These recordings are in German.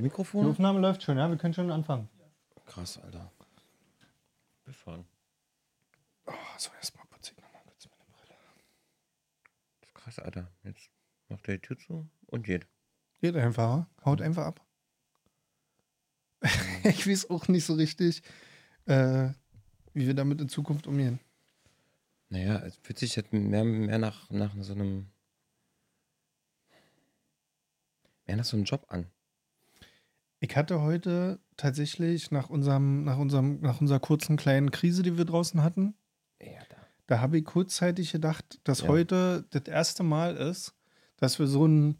Die Die Mikrofone? Aufnahme läuft schon, ja, wir können schon anfangen. Krass, Alter. Wir fahren. Oh, so erstmal putze ich nochmal kurz meine Brille. Krass, Alter. Jetzt macht er die Tür zu und geht. Geht einfach, haut einfach ab. ich weiß auch nicht so richtig, äh, wie wir damit in Zukunft umgehen. Naja, es fühlt sich jetzt mehr, mehr nach, nach so einem. Mehr nach so einem Job an. Ich hatte heute tatsächlich nach unserem, nach unserem, nach unserer kurzen kleinen Krise, die wir draußen hatten, Ja, da. da habe ich kurzzeitig gedacht, dass Ja. heute das erste Mal ist, dass wir so ein,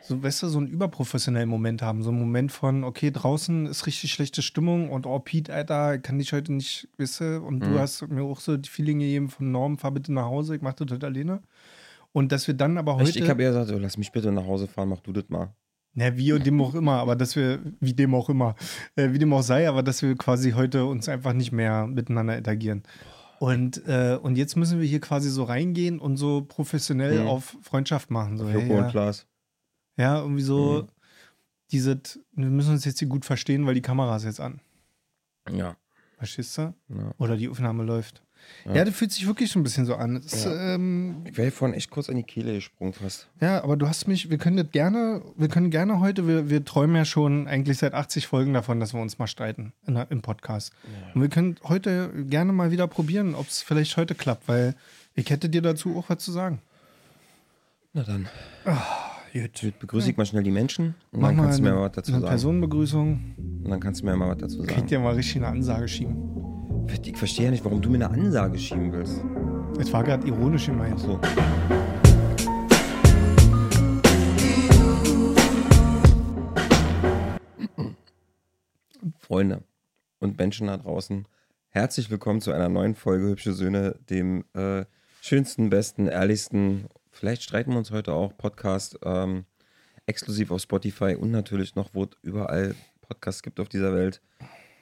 so, weißt du, so einen überprofessionellen Moment haben. So einen Moment von, okay, draußen ist richtig schlechte Stimmung und oh, Pete, Alter, kann ich heute nicht, weißt du, und du Mhm. hast mir auch so die Feeling gegeben von Norm, fahr bitte nach Hause, ich mach das heute alleine. Und dass wir dann aber heute. Echt, ich habe eher gesagt, so, lass mich bitte nach Hause fahren, mach du das mal. Ja, wie und dem auch immer, aber dass wir, wie dem auch immer, äh, wie dem auch sei, aber dass wir quasi heute uns einfach nicht mehr miteinander interagieren. Und, äh, und jetzt müssen wir hier quasi so reingehen und so professionell Mhm. auf Freundschaft machen. So, hey, Joko und ja, Klaas. ja, irgendwie so, Mhm. dieses, wir müssen uns jetzt hier gut verstehen, weil die Kamera ist jetzt an. Ja. Verstehst du? ja. Oder die Aufnahme läuft. Ja, Ja. das fühlt sich wirklich schon ein bisschen so an. Ist, ähm, Ich wäre vorhin echt kurz an die Kehle gesprungen fast. Ja, aber du hast mich, wir können das gerne, wir können gerne heute, wir, wir träumen ja schon eigentlich seit 80 Folgen davon, dass wir uns mal streiten in, der- im Podcast. Und wir können heute gerne mal wieder probieren, ob es vielleicht heute klappt, weil ich hätte dir dazu auch was zu sagen. Na dann. Gut. Jetzt begrüße ich mal schnell die Menschen und Mach dann mal kannst du mir mal was dazu eine sagen. Personenbegrüßung. Und dann kannst du mir mal was dazu Krieg sagen. dir mal richtig eine Ansage schieben. Ich verstehe ja nicht, warum du mir eine Ansage schieben willst. Das war gerade ironisch gemeint. So. Freunde und Menschen da draußen, herzlich willkommen zu einer neuen Folge Hübsche Söhne, dem äh, schönsten, besten, ehrlichsten, vielleicht streiten wir uns heute auch, Podcast, ähm, exklusiv auf Spotify und natürlich noch, wo es überall Podcasts gibt auf dieser Welt.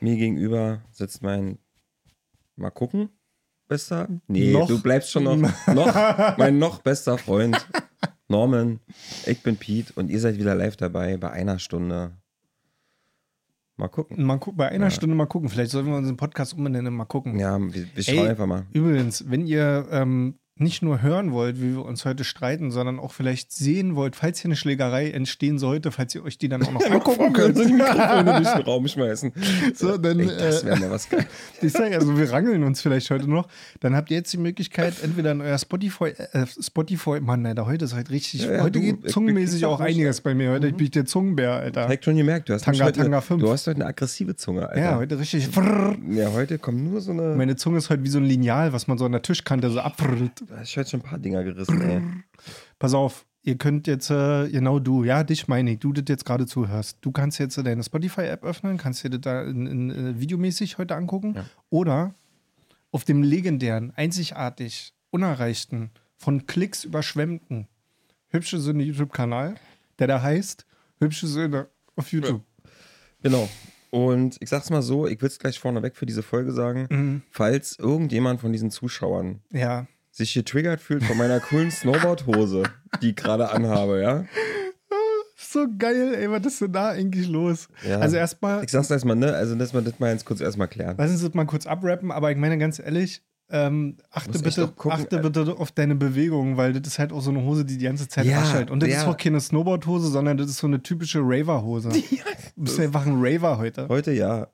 Mir gegenüber sitzt mein, mal gucken, bester, nee, Noch? du bleibst schon noch, noch, mein noch bester Freund, Norman, ich bin Pete und ihr seid wieder live dabei bei einer Stunde. Mal gucken. Mal gucken, bei einer Ja. Stunde mal gucken. Vielleicht sollten wir unseren Podcast umbenennen, mal gucken. Ja, wir, wir schauen Ey, einfach mal. Übrigens, wenn ihr ähm, nicht nur hören wollt, wie wir uns heute streiten, sondern auch vielleicht sehen wollt, falls hier eine Schlägerei entstehen sollte, falls ihr euch die dann auch noch angucken könnt. so die Mikrofone durch den Raum schmeißen. So, dann, Ey, das äh, wäre mal was geil. Ich sage also, wir rangeln uns vielleicht heute noch. Dann habt ihr jetzt die Möglichkeit, entweder in euer Spotify, äh, Spotify, Mann, Alter, heute ist halt richtig, Ja, ja, heute du, geht ich- zungenmäßig ich- auch einiges bei mir. Heute bin ich der Zungenbär, Alter. Direkt schon gemerkt, du hast, Tanga, heute, Tanga 5. du hast heute eine aggressive Zunge, Alter. Ja, heute richtig. Ja, heute kommt nur so eine. Meine Zunge ist heute wie so ein Lineal, was man so an der Tischkante so abfrrrt. Hast heute schon ein paar Dinger gerissen, ey. Pass auf, ihr könnt jetzt, äh, genau du, ja, dich meine ich, du das jetzt gerade zuhörst. Du kannst jetzt äh, deine Spotify-App öffnen, kannst dir das da in, in, äh, videomäßig heute angucken. Ja. Oder auf dem legendären, einzigartig, unerreichten, von Klicks überschwemmten Hübsche Söhne YouTube-Kanal, der da heißt Hübsche Söhne auf YouTube. Genau. Und ich sag's mal so, ich will es gleich vorneweg für diese Folge sagen. Mhm. Falls irgendjemand von diesen Zuschauern Ja. Sich getriggert fühlt von meiner coolen Snowboard-Hose, die ich gerade anhabe, ja? So geil, ey, was ist denn da eigentlich los? Ja. Also erstmal, Ich sag's erstmal, ne? Also, dass wir das mal jetzt kurz erstmal klären. Lass uns das mal kurz abrappen, aber ich meine ganz ehrlich, ähm, achte, bitte, achte äh, bitte auf deine Bewegungen, weil das ist halt auch so eine Hose, die die ganze Zeit Ja, raschelt. Und das ja. ist auch keine Snowboard-Hose, sondern das ist so eine typische Raver-Hose. du bist einfach ein Raver heute. Heute ja.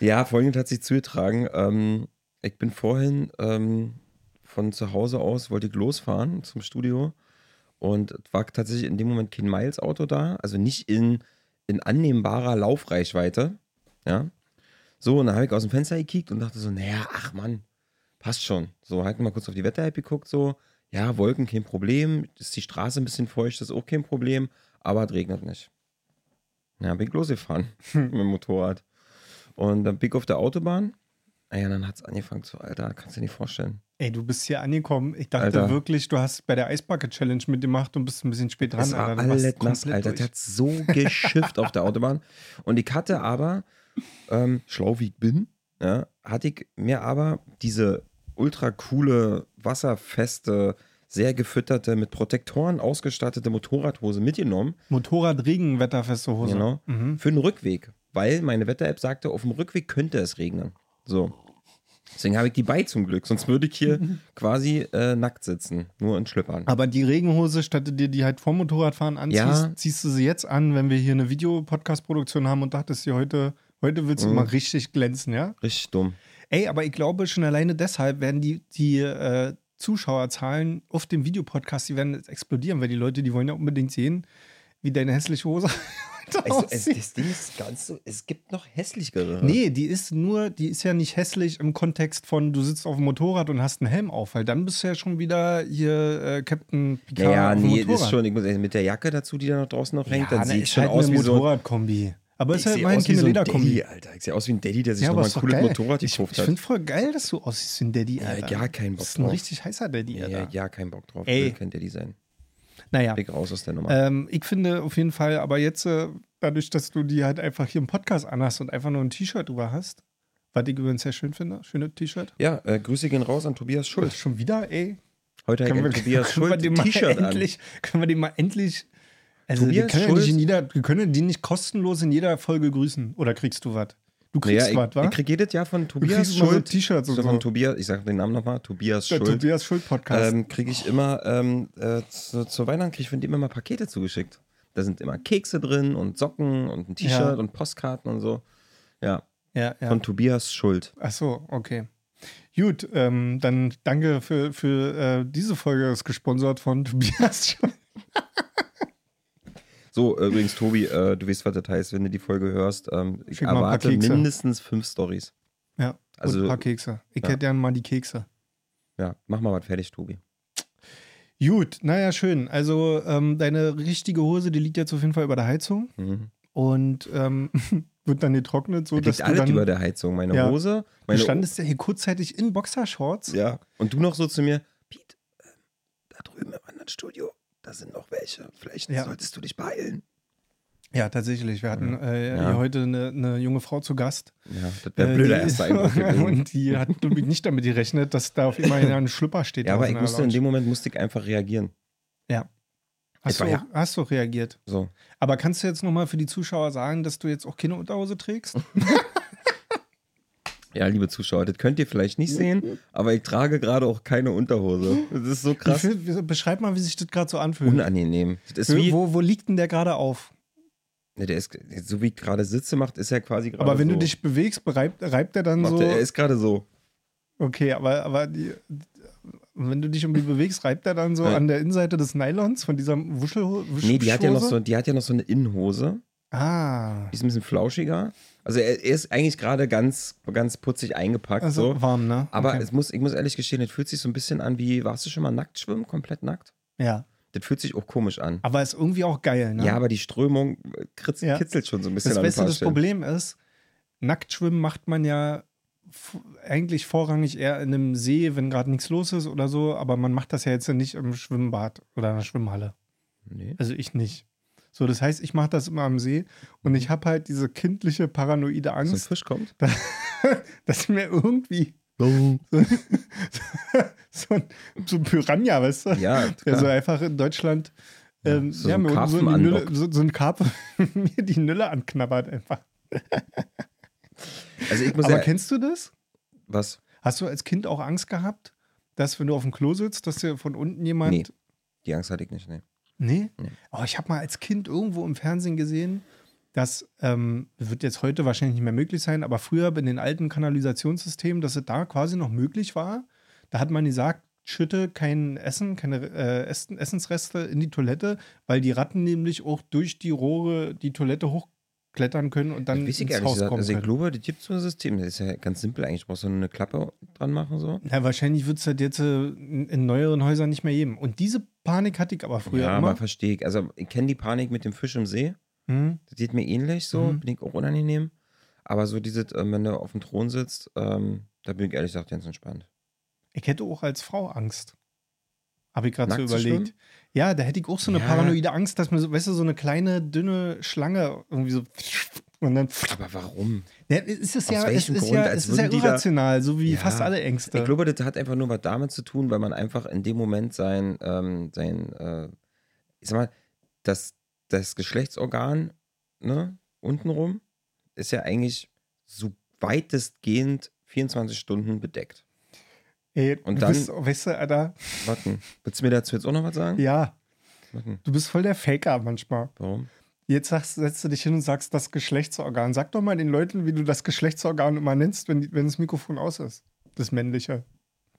Ja, folgendes hat sich zugetragen. Ähm, ich bin vorhin ähm, von zu Hause aus, wollte ich losfahren zum Studio und war tatsächlich in dem Moment kein Miles-Auto da, also nicht in, in annehmbarer Laufreichweite. Ja. So, und dann habe ich aus dem Fenster gekickt und dachte so, naja, ach Mann, passt schon. So, halt mal kurz auf die Wetter-App geguckt, so, ja, Wolken kein Problem, ist die Straße ein bisschen feucht, ist auch kein Problem, aber es regnet nicht. Ja, bin ich losgefahren mit dem Motorrad. Und dann bin ich auf der Autobahn. Ah ja, dann hat es angefangen zu, Alter, kannst du dir nicht vorstellen. Ey, du bist hier angekommen. Ich dachte Alter. wirklich, du hast bei der Eisbucket-Challenge mitgemacht und bist ein bisschen spät dran. Das war Alter. Alles nass, Alter. durch. Der hat so geschifft auf der Autobahn. Und ich hatte aber, ähm, schlau wie ich bin, ja, hatte ich mir aber diese ultra coole, wasserfeste sehr gefütterte, mit Protektoren ausgestattete Motorradhose mitgenommen. Motorrad-Regenwetterfeste Hose. Genau. Mhm. Für den Rückweg. Weil meine Wetter-App sagte, auf dem Rückweg könnte es regnen. So. Deswegen habe ich die bei zum Glück. Sonst würde ich hier quasi äh, nackt sitzen. Nur in Schlüppern. Aber die Regenhose, statt du dir die halt vom Motorradfahren anziehst, Ja. ziehst du sie jetzt an, wenn wir hier eine Videopodcast-Produktion haben und dachtest dir heute, heute willst du Mhm. mal richtig glänzen, ja? Richtig dumm. Ey, aber ich glaube, schon alleine deshalb werden die, die äh, Zuschauerzahlen auf dem Videopodcast, die werden explodieren, weil die Leute, die wollen ja unbedingt sehen, wie deine hässliche Hose heute Also, es, das Ding ist ganz so, es gibt noch hässlichere. Nee, die ist nur, die ist ja nicht hässlich im Kontext von, du sitzt auf dem Motorrad und hast einen Helm auf, weil dann bist du ja schon wieder hier äh, Captain Picard Naja, auf dem nee, Motorrad. das ist schon, ich muss sagen, mit der Jacke dazu, die da noch draußen noch hängt, ja, dann sieht ist schon halt aus wie so. Motorradkombi. Aber Ich ist halt wie keine so ein Lederkombi. Alter. Ich sehe aus wie ein Daddy, der sich Ja, noch aber mal ein cooles geil. Motorrad ich gekauft ich hat. finde voll geil, dass du aussiehst wie ein Daddy, Ja, Alter. gar keinen Bock Das ist ein drauf. richtig heißer Daddy, Ja, Alter. ja, ja, kein Bock drauf. Ey. Will kein Daddy sein. Naja, Weg raus aus der Nummer. ähm, ich finde auf jeden Fall, aber jetzt, äh, dadurch, dass du die halt einfach hier im Podcast anhast und einfach nur ein T-Shirt drüber hast, was ich übrigens sehr schön finde, schönes T-Shirt. ja, äh, Grüße gehen raus an Tobias Schuld. Schon wieder, ey. Heute hat Können wir, Tobias mal T-Shirt an. endlich, können wir den mal endlich, also wir können, ja nicht in Schulz- jeder, wir können die nicht kostenlos in jeder Folge grüßen. Oder kriegst du was? Du kriegst Naja, was, ich, wa? ich krieg jedes Jahr von Tobias Schuld, T-Shirts und so von Tobias, ich sag den Namen nochmal, Tobias Der Schuld, Tobias Schuld-Podcast. ähm, kriege ich immer, ähm, äh, zu, zu Weihnachten kriege ich von dem immer Pakete zugeschickt. Da sind immer Kekse drin und Socken und ein T-Shirt Ja. und Postkarten und so. Ja, ja, ja. von Tobias Schuld. Ach so, okay. Gut, ähm, dann danke für, für äh, diese Folge, ist gesponsert von Tobias Schuld. So, übrigens, Tobi, äh, du weißt, was das heißt, wenn du die Folge hörst. Ähm, ich Schick erwarte mindestens fünf Stories. Ja, Also- ein paar Kekse. Ich Ja. hätte gerne mal die Kekse. Ja, mach mal was fertig, Tobi. Gut, naja, schön. Also ähm, deine richtige Hose, die liegt jetzt auf jeden Fall über der Heizung Mhm. und ähm, wird dann getrocknet, so Das dass liegt du alles dann... über der Heizung. Meine Ja. Hose, du meine standest ja hier kurzzeitig in Boxershorts. Ja. Und du noch so zu mir, Piet, ähm, da drüben im anderen Studio, da sind noch welche. Vielleicht Ja. solltest du dich beeilen. Ja, tatsächlich. Wir hatten äh, Ja. heute eine, eine junge Frau zu Gast. Ja, das wäre Äh, blöder gewesen. Und die hat nicht damit gerechnet, dass da auf immer ein Schlüpper steht. Ja, aber ich musste in dem Moment musste ich einfach reagieren. Ja. Hast Etwa, du, ja. hast du reagiert. So. Aber kannst du jetzt nochmal für die Zuschauer sagen, dass du jetzt auch keine Unterhose trägst? Ja, liebe Zuschauer, das könnt ihr vielleicht nicht sehen, aber ich trage gerade auch keine Unterhose. Das ist so krass will- Beschreib mal, wie sich das gerade so anfühlt. unangenehm. Wo, wo liegt denn der gerade auf? ne, der ist, so wie ich gerade sitze, macht, ist er quasi gerade Aber wenn so. du dich bewegst, reibt, reibt er dann macht so. er, er ist gerade so. Okay, aber, aber die, wenn du dich irgendwie bewegst, reibt er dann so Ja. an der Innenseite des Nylons von dieser Wuschel, Wusch, Nee, die hat ja noch so, die hat ja noch so eine Innenhose. Ah. Die ist ein bisschen flauschiger. Also er, er ist eigentlich gerade ganz, ganz putzig eingepackt. Also so. warm, ne? Aber okay. es muss, ich muss ehrlich gestehen, das fühlt sich so ein bisschen an wie, warst du schon mal nackt schwimmen, komplett nackt? ja. Das fühlt sich auch komisch an. Aber ist irgendwie auch geil, ne? Ja, aber die Strömung kritz, Ja. kitzelt schon so ein bisschen das an Beste, das. Problem ist, Nacktschwimmen macht man ja eigentlich vorrangig eher in einem See, wenn gerade nichts los ist oder so, aber man macht das ja jetzt nicht im Schwimmbad oder in der Schwimmhalle. Nee. Also ich nicht. So, das heißt, ich mache das immer am See und ich habe halt diese kindliche paranoide So ein Angst, Fisch kommt. dass mir irgendwie so ein, so ein Piranha, weißt du? Ja, Der so klar. einfach in Deutschland ähm, so ja, ein so, Karpfen in die Nülle, so, so ein Karpfen mir die Nülle anknabbert einfach. Also ich muss Aber ja, kennst du das? was? Hast du als Kind auch Angst gehabt, dass wenn du auf dem Klo sitzt, dass dir von unten jemand. Nee. Die Angst hatte ich nicht, nee. Nee? Nee. Oh, ich habe mal als Kind irgendwo im Fernsehen gesehen, dass, ähm, wird jetzt heute wahrscheinlich nicht mehr möglich sein, aber früher in den alten Kanalisationssystemen, dass es da quasi noch möglich war. Da hat man gesagt, schütte kein Essen, keine äh, Essen, Essensreste in die Toilette, weil die Ratten nämlich auch durch die Rohre die Toilette hochklettern können und dann ins Haus gesagt. kommen Also ich glaube, das gibt so ein System. Das ist ja ganz simpel eigentlich. Du brauchst du nur eine Klappe dran machen so. Ja, wahrscheinlich wird es halt jetzt äh, in, neueren Häusern nicht mehr geben. Und diese Panik hatte ich aber früher ja, immer. aber verstehe ich. Also ich kenne die Panik mit dem Fisch im See. Hm? Das geht mir ähnlich so. Mhm. Bin ich auch unangenehm. Aber so dieses, ähm, wenn du auf dem Thron sitzt, ähm, da bin ich ehrlich gesagt ganz entspannt. Ich hätte auch als Frau Angst. Habe ich gerade so überlegt. Ja, da hätte ich auch so eine Ja. paranoide Angst, dass mir, so, weißt du, so eine kleine, dünne Schlange irgendwie so Und dann. Aber warum? Ja, es ist Aus ja, es welchem ist Grund? ja, es ist ja die da- irrational, so wie Ja, fast alle Ängste. Ich glaube, das hat einfach nur was damit zu tun, weil man einfach in dem Moment sein, ähm, sein äh, ich sag mal, das, das Geschlechtsorgan, ne, untenrum, ist ja eigentlich so weitestgehend 24 Stunden bedeckt. Ey, Und dann- bist, weißt du, Alter, Warten, willst du mir dazu jetzt auch noch was sagen? ja, Warten, du bist voll der Faker manchmal. warum? Jetzt sagst, setzt du dich hin und sagst das Geschlechtsorgan. Sag doch mal den Leuten, wie du das Geschlechtsorgan immer nennst, wenn, wenn das Mikrofon aus ist. Das männliche.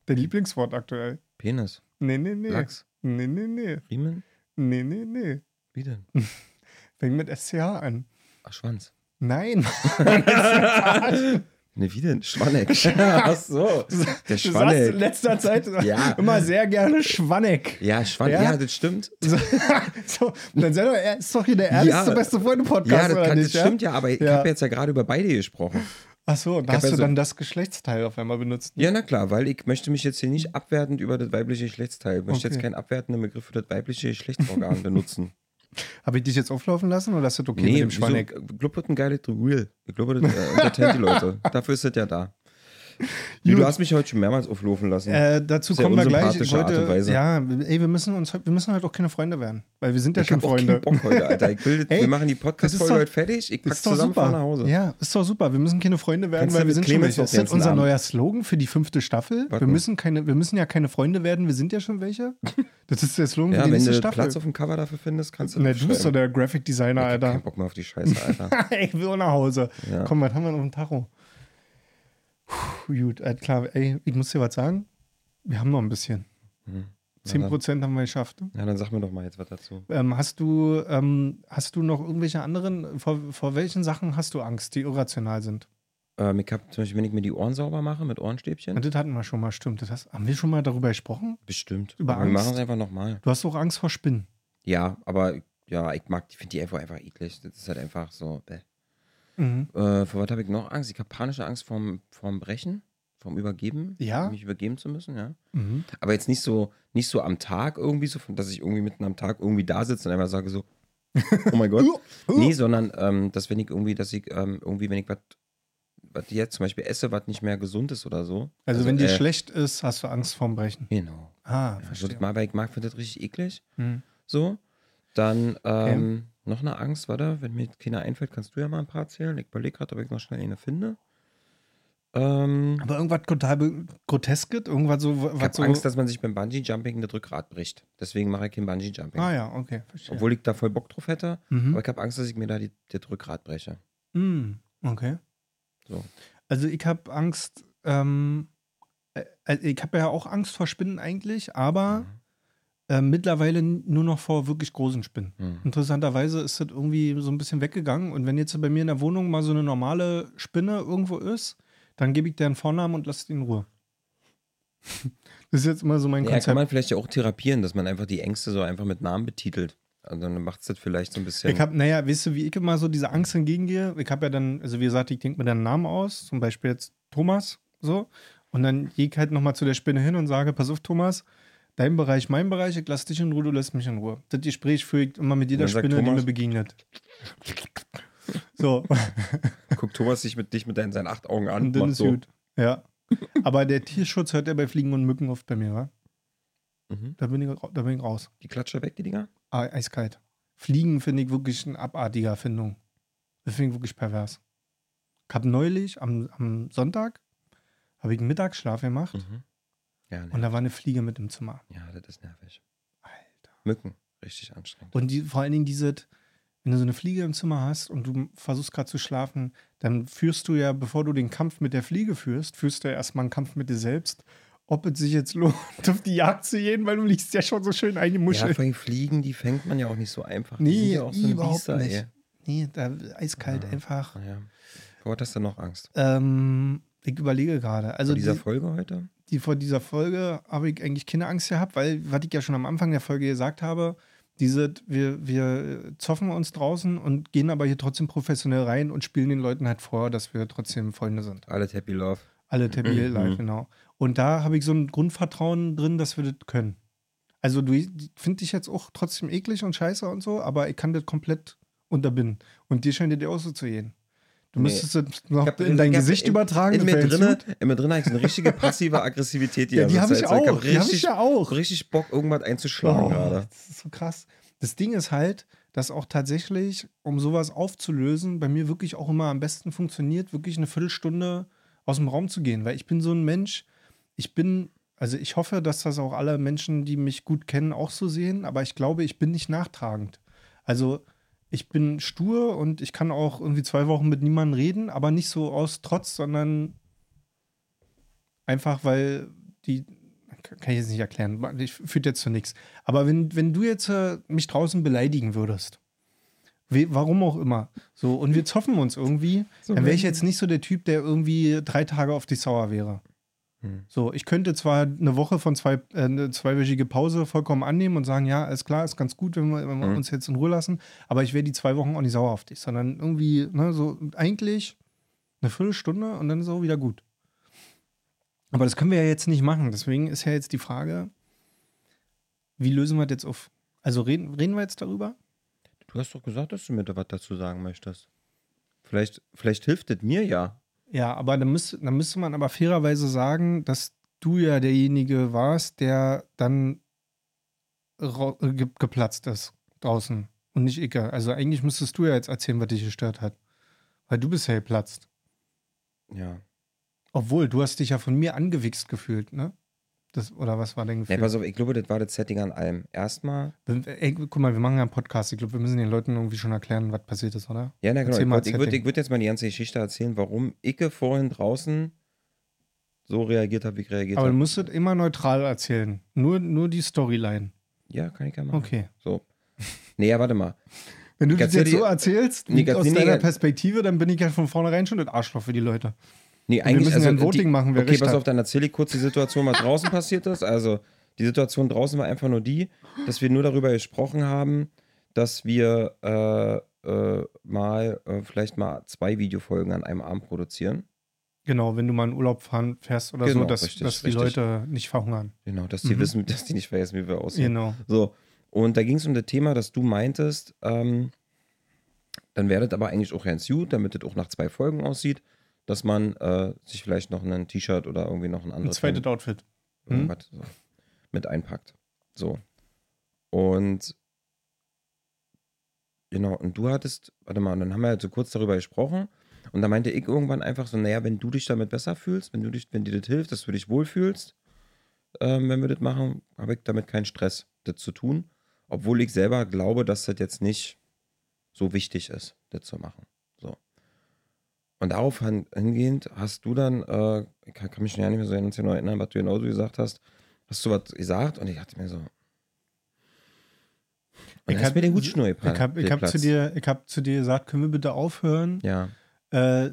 Der Lieblingswort aktuell. Penis, Nee, nee, nee. Lachs, Nee, nee, nee. Riemen? Nee, nee, nee. Wie denn? Fängt mit SCH an. Ach, Schwanz. Nein. Ne, wie denn? Schwanneck. Ach so, der Du sagst in Schwanneck. letzter Zeit Ja. immer sehr gerne Schwanneck. Ja, Schwanneck, Ja? ja, das stimmt. So, so, dann sei doch, ist doch hier der ehrlichste, Ja. beste Freunde-Podcast, Ja, das, oder kann, nicht? das stimmt ja, aber ich Ja. habe jetzt ja gerade über beide gesprochen. Ach so, da hast du so- dann das Geschlechtsteil auf einmal benutzt. Ja, na klar, weil ich möchte mich jetzt hier nicht abwertend über das weibliche Geschlechtsteil. Ich möchte Okay. jetzt keinen abwertenden Begriff für das weibliche Geschlechtsorgan benutzen. Habe ich dich jetzt auflaufen lassen oder ist das okay mit dem wieso? Glaube, das ist ein geiles glaube, das äh, entertaint die Leute. Dafür ist das ja da. Du, du hast mich heute schon mehrmals auflaufen lassen. Äh, dazu Sehr kommen wir gleich. Ich wollte, ja, ey, wir müssen uns, wir müssen halt auch keine Freunde werden, weil wir sind ja ich schon Freunde. keinen Bock heute, Alter. Ich will, Ey, wir machen die ist Podcast-Folge heute fertig. Ich pack Ist doch zusammen super. nach Hause. Ja, ist doch super. Wir müssen keine Freunde werden, Kannst weil du wir sind schon welche. Ist das den ganzen unser Abend? neuer Slogan für die fünfte Staffel? Wir müssen, keine, wir müssen ja keine Freunde werden, wir sind ja schon welche. Das ist der Slogan Ja, für die wenn nächste du Staffel. Platz auf dem Cover dafür findest, kannst du Na, du bist doch der Graphic Designer, Ich hab keinen Alter. Bock mehr auf die Scheiße, Alter. ich will auch nach Hause. Komm, was haben wir noch im Tacho? Puh, gut, äh, klar, ey, ich muss dir was sagen. Wir haben noch ein bisschen. Mhm. 10% haben wir geschafft. Ja, dann sag mir doch mal jetzt was dazu. Ähm, hast, du, ähm, hast du noch irgendwelche anderen, vor, vor welchen Sachen hast du Angst, die irrational sind? Ähm, ich hab zum Beispiel, wenn ich mir die Ohren sauber mache mit Ohrenstäbchen. Ja, das hatten wir schon mal, stimmt. Das hast, haben wir schon mal darüber gesprochen? Bestimmt. Über Aber wir Angst? machen es einfach nochmal. Du hast auch Angst vor Spinnen. Ja, aber ja, ich mag, ich finde die einfach, einfach eklig. Das ist halt einfach so. Bäh. Mhm. Äh, vor was habe ich noch Angst? Ich habe panische Angst vorm, vorm Brechen, vorm Übergeben. Ja? Mich übergeben zu müssen, ja. Mhm. Aber jetzt nicht so, nicht so am Tag irgendwie, so, dass ich irgendwie mitten am Tag irgendwie da sitze und einfach sage so, oh mein Gott. nee, sondern ähm, dass wenn ich irgendwie, dass ich ähm, irgendwie, wenn ich was, was ich jetzt zum Beispiel esse, was nicht mehr gesund ist oder so. Also, wenn dir äh, schlecht ist, hast du Angst vorm Brechen. Genau. Ah, Ja, so verstehe. das mal, weil ich mag, finde das richtig eklig. Mhm. So. Dann ähm, noch eine Angst, warte, wenn mir keiner einfällt, kannst du ja mal ein paar erzählen. Ich überlege gerade, ob ich noch schnell eine finde. Ähm, Aber irgendwas total Groteskes? Irgendwas so, ich was habe so. Angst, dass man sich beim Bungee-Jumping das Rückgrat bricht. Deswegen mache ich kein Bungee-Jumping. ah ja, okay, verstehe. Obwohl ich da voll Bock drauf hätte. Mhm. Aber ich habe Angst, dass ich mir da die, das Rückgrat breche. Mhm. Okay. So. Also ich habe Angst, ähm, äh, äh, ich habe ja auch Angst vor Spinnen eigentlich, aber Mhm. Äh, mittlerweile nur noch vor wirklich großen Spinnen. Hm. Interessanterweise ist das irgendwie so ein bisschen weggegangen und wenn jetzt bei mir in der Wohnung mal so eine normale Spinne irgendwo ist, dann gebe ich der einen Vornamen und lasse die in Ruhe. das ist jetzt immer so mein Ja, kann Konzept. man vielleicht ja auch therapieren, dass man einfach die Ängste so einfach mit Namen betitelt. Also dann macht es das vielleicht so ein bisschen. Ich habe, naja, weißt du, wie ich immer so diese Angst entgegengehe? Ich habe ja dann, also wie gesagt, ich denke mir dann einen Namen aus, zum Beispiel jetzt Thomas, so. Und dann gehe ich halt nochmal zu der Spinne hin und sage, pass auf, Thomas, dein Bereich, mein Bereich, ich lass dich in Ruhe, du lässt mich in Ruhe. Das Gespräch führe ich immer mit jeder Spinne, die Thomas- mir begegnet. So, Guckt Thomas sich mit dich mit deinen seinen acht Augen an und dann ist so. gut. Ja. Aber der Tierschutz hört ja bei Fliegen und Mücken oft bei mir, wa? Mhm. Da bin ich, da bin ich raus. Die Klatsche weg, die Dinger? Ah, eiskalt. Fliegen finde ich wirklich eine abartige Erfindung. Das finde ich wirklich pervers. Ich habe neulich am, am Sonntag habe ich einen Mittagsschlaf gemacht Mhm. Ja, und da war eine Fliege mit im Zimmer. ja, das ist nervig. Alter. Mücken, richtig anstrengend. Und die, vor allen Dingen diese, wenn du so eine Fliege im Zimmer hast und du versuchst gerade zu schlafen, dann führst du ja, bevor du den Kampf mit der Fliege führst, führst du ja erstmal einen Kampf mit dir selbst, ob es sich jetzt lohnt, auf die Jagd zu gehen, weil du liegst ja schon so schön ja, eingemuschelt. vor allem Fliegen, die fängt man ja auch nicht so einfach. Die Nee, sind ja auch so überhaupt Biester, nicht. ey. nee, da eiskalt Ja. einfach. Naja. Vor was hast du noch Angst? Ähm, ich überlege gerade. Also Vor dieser die, Folge heute? Die vor dieser Folge habe ich eigentlich keine Angst gehabt, weil, was ich ja schon am Anfang der Folge gesagt habe, diese, wir, wir zoffen uns draußen und gehen aber hier trotzdem professionell rein und spielen den Leuten halt vor, dass wir trotzdem Freunde sind. Alle Happy Love. Alle Tabby Mhm. live, genau. Und da habe ich so ein Grundvertrauen drin, dass wir das können. Also du finde ich jetzt auch trotzdem eklig und scheiße und so, aber ich kann das komplett unterbinden. Und dir scheint das ja auch so zu gehen. Du müsstest es noch hab- in dein ich Gesicht in- übertragen. In mir drinne, in mir drinne habe ich so eine richtige passive Aggressivität. Ja, die habe ich auch. hab Die habe ich richtig, ja auch. richtig Bock, irgendwas einzuschlagen Oh, gerade. das ist so krass. Das Ding ist halt, dass auch tatsächlich, um sowas aufzulösen, bei mir wirklich auch immer am besten funktioniert, wirklich eine Viertelstunde aus dem Raum zu gehen. Weil ich bin so ein Mensch, ich bin, also ich hoffe, dass das auch alle Menschen, die mich gut kennen, auch so sehen, aber ich glaube, ich bin nicht nachtragend. Also ich bin stur und ich kann auch irgendwie zwei Wochen mit niemandem reden, aber nicht so aus Trotz, sondern einfach, weil die, kann ich jetzt nicht erklären, ich führt jetzt zu nichts. Aber wenn, wenn du jetzt äh, mich draußen beleidigen würdest, we, warum auch immer, so, und wir zoffen uns irgendwie, dann wäre ich jetzt nicht so der Typ, der irgendwie drei Tage auf die Sauer wäre. Hm. So, ich könnte zwar eine Woche von zwei, äh, eine zweiwöchige Pause vollkommen annehmen und sagen, ja, alles klar, ist ganz gut, wenn wir, wenn wir Mhm. uns jetzt in Ruhe lassen, aber ich wäre die zwei Wochen auch nicht sauer auf dich, sondern irgendwie, ne, so eigentlich eine Viertelstunde und dann ist auch wieder gut. Aber das können wir ja jetzt nicht machen. Deswegen ist ja jetzt die Frage, wie lösen wir das jetzt auf? Also reden, reden wir jetzt darüber? Du hast doch gesagt, dass du mir da was dazu sagen möchtest. Vielleicht, vielleicht hilft es mir ja. Ja, aber dann, müsste, dann müsste man aber fairerweise sagen, dass du ja derjenige warst, der dann äh, ge geplatzt ist draußen und nicht Icke. Also eigentlich müsstest du ja jetzt erzählen, was dich gestört hat. Weil du bist ja geplatzt. Ja. Obwohl, du hast dich ja von mir angewichst gefühlt, ne? Das, oder was war dein Ja, Gefühl? pass auf, ich glaube, das war das Setting an allem. Erstmal, Ey, guck mal, wir machen ja einen Podcast. Ich glaube, wir müssen den Leuten irgendwie schon erklären, was passiert ist, oder? ja, na genau, Erzähl ich, ich würde würd jetzt mal die ganze Geschichte erzählen, warum Icke vorhin draußen so reagiert habe, wie ich reagiert Aber du habe. musst es immer neutral erzählen. Nur, nur die Storyline. Ja, kann ich ja machen. Okay. So. Nee, ja, warte mal. Wenn du das jetzt so erzählst, Nee, aus nee, nee, deiner nee. Perspektive, dann bin ich ja von vornherein schon das Arschloch für die Leute. Nee, wir müssen ja ein Voting machen, wer Okay, pass hat. auf, dann erzähle ich kurz die Situation, was draußen passiert ist. Also, die Situation draußen war einfach nur die, dass wir nur darüber gesprochen haben, dass wir äh, äh, mal, äh, vielleicht mal zwei Videofolgen an einem Abend produzieren. Genau, wenn du mal in Urlaub fahren fährst oder so, Genau, dass, richtig, dass die richtig. Leute nicht verhungern. Genau, dass die Mhm. wissen, dass die nicht vergessen, wie wir aussehen. Genau. So, und da ging es um das Thema, dass du meintest, ähm, dann das aber eigentlich auch ganz gut, damit das auch nach zwei Folgen aussieht, dass man äh, sich vielleicht noch ein T-Shirt oder irgendwie noch ein Ein anderes zweites Outfit. Irgendwas so mit einpackt. So. Und genau, und du hattest, warte mal, und dann haben wir halt so kurz darüber gesprochen und da meinte ich irgendwann einfach so, naja, wenn du dich damit besser fühlst, wenn du dich, wenn dir das hilft, dass du dich wohlfühlst, ähm, wenn wir das machen, habe ich damit keinen Stress, das zu tun. Obwohl ich selber glaube, dass das jetzt nicht so wichtig ist, das zu machen. Und darauf hin- hingehend hast du dann, äh, ich kann, kann mich schon ja nicht mehr so ganz genau erinnern, was du genau so gesagt hast, hast du was gesagt und ich dachte mir so. Ich dann hab- ist mir der Hutschnur Ich habe ich hab zu, dir, ich hab zu dir gesagt, können wir bitte aufhören, Ja, äh,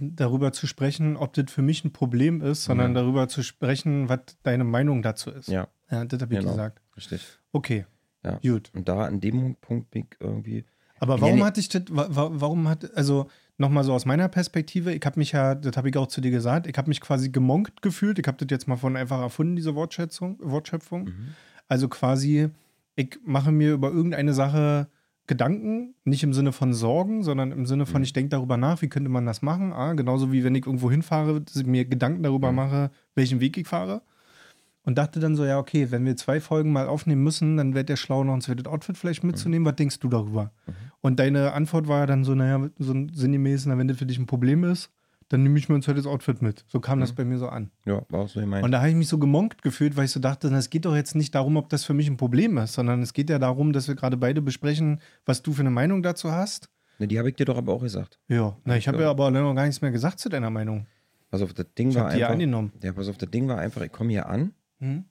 darüber zu sprechen, ob das für mich ein Problem ist, sondern Ja. darüber zu sprechen, was deine Meinung dazu ist. ja, Ja, das habe ich Genau. gesagt. richtig. Okay, Ja. gut. Und da an dem Punkt bin ich irgendwie. Aber warum hatte ich das, wa wa warum hat, also nochmal so aus meiner Perspektive, ich habe mich ja, das habe ich auch zu dir gesagt, ich habe mich quasi gemonkt gefühlt, ich habe das jetzt mal von einfach erfunden, diese Wortschätzung, Wortschöpfung. Mhm. Also quasi, ich mache mir über irgendeine Sache Gedanken, nicht im Sinne von Sorgen, sondern im Sinne von, Mhm. ich denke darüber nach, wie könnte man das machen. Ah, genauso wie wenn ich irgendwo hinfahre, dass ich mir Gedanken darüber Mhm. mache, welchen Weg ich fahre. Und dachte dann so, ja, okay, wenn wir zwei Folgen mal aufnehmen müssen, dann wäre der schlau, noch ein zweites Outfit vielleicht mitzunehmen. Was denkst du darüber? Mhm. Und deine Antwort war ja dann so, naja, so sinngemäß, na, wenn das für dich ein Problem ist, dann nehme ich mir ein zweites Outfit mit. So kam das Mhm. bei mir so an. Ja, war auch so gemeint. Und da habe ich mich so gemonkt gefühlt, weil ich so dachte, es geht doch jetzt nicht darum, ob das für mich ein Problem ist, sondern es geht ja darum, dass wir gerade beide besprechen, was du für eine Meinung dazu hast. Ne, die habe ich dir doch aber auch gesagt. Ja, na, ich habe ja aber noch gar nichts mehr gesagt zu deiner Meinung. Pass auf, das Ding Ich war habe die ja einfach. angenommen. Ja, pass auf, das Ding war einfach, ich komme hier an Hm?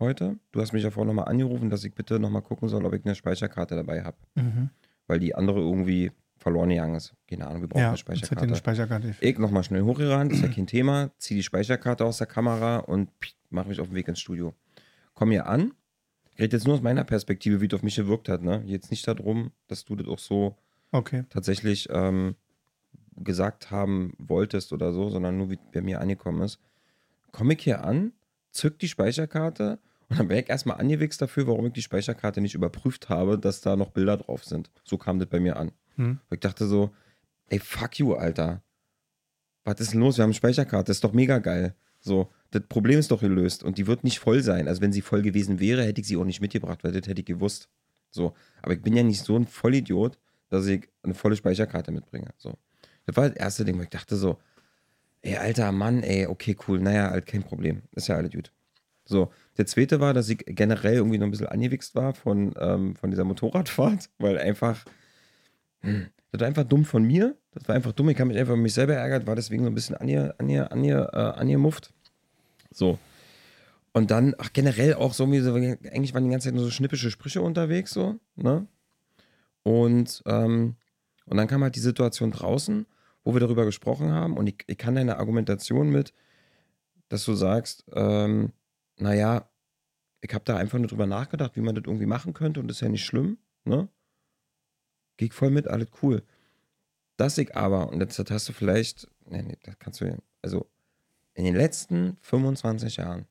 heute. Du hast mich ja vorhin nochmal angerufen, dass ich bitte nochmal gucken soll, ob ich eine Speicherkarte dabei habe. Mhm. Weil die andere irgendwie verloren gegangen ist. Keine Ahnung, wir brauchen Ja, eine Speicherkarte. eine Speicherkarte. Ich nochmal schnell hochgerannt, ist ja kein Thema, zieh die Speicherkarte aus der Kamera und mache mich auf den Weg ins Studio. Komm hier an, ich rede jetzt nur aus meiner Perspektive, wie es auf mich gewirkt hat. Ne? Jetzt nicht darum, dass du das auch so Okay. tatsächlich ähm, gesagt haben wolltest oder so, sondern nur wie bei mir angekommen ist. Komme ich hier an, zück die Speicherkarte und dann wäre ich erstmal angewichst dafür, warum ich die Speicherkarte nicht überprüft habe, dass da noch Bilder drauf sind. So kam das bei mir an. Hm. Ich dachte so, ey, fuck you, Alter. Was ist denn los? Wir haben eine Speicherkarte, das ist doch mega geil. So, das Problem ist doch gelöst und die wird nicht voll sein. Also wenn sie voll gewesen wäre, hätte ich sie auch nicht mitgebracht, weil das hätte ich gewusst. So, aber ich bin ja nicht so ein Vollidiot, dass ich eine volle Speicherkarte mitbringe. So, das war das erste Ding, wo ich dachte so, ey, alter Mann, ey, okay, cool, naja, halt kein Problem, ist ja alles gut. So, der zweite war, dass ich generell irgendwie noch ein bisschen angewichst war von, ähm, von dieser Motorradfahrt, weil einfach, hm, das war einfach dumm von mir. Das war einfach dumm. Ich habe mich einfach mich selber ärgert, war deswegen so ein bisschen ange, ange, ange, äh, angemufft. So. Und dann, ach, generell auch so, wie so, eigentlich waren die ganze Zeit nur so schnippische Sprüche unterwegs, so, ne? Und, ähm, und dann kam halt die Situation draußen, wo wir darüber gesprochen haben. Und ich, ich kann deine Argumentation mit, dass du sagst, ähm, naja, ich habe da einfach nur drüber nachgedacht, wie man das irgendwie machen könnte und das ist ja nicht schlimm, ne? Geh voll mit, alles cool. Dass ich aber, und das hast du vielleicht, nee, nee, das kannst du also in den letzten 25 Jahren,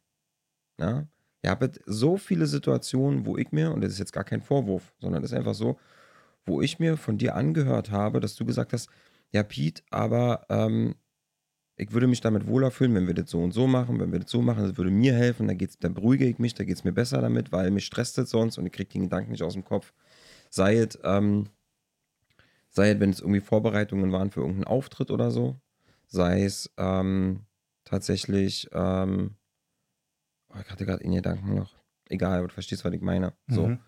ja, ihr habt so viele Situationen, wo ich mir, und das ist jetzt gar kein Vorwurf, sondern das ist einfach so, wo ich mir von dir angehört habe, dass du gesagt hast, ja, Pete, aber ähm, ich würde mich damit wohler fühlen, wenn wir das so und so machen, wenn wir das so machen, das würde mir helfen, dann, geht's, dann beruhige ich mich, da geht es mir besser damit, weil mich stresst es sonst und ich kriege den Gedanken nicht aus dem Kopf. Sei es, ähm, sei es, wenn es irgendwie Vorbereitungen waren für irgendeinen Auftritt oder so, sei es ähm, tatsächlich, ähm, oh, ich hatte gerade in Gedanken noch, egal, du verstehst, was ich meine. So. Mhm.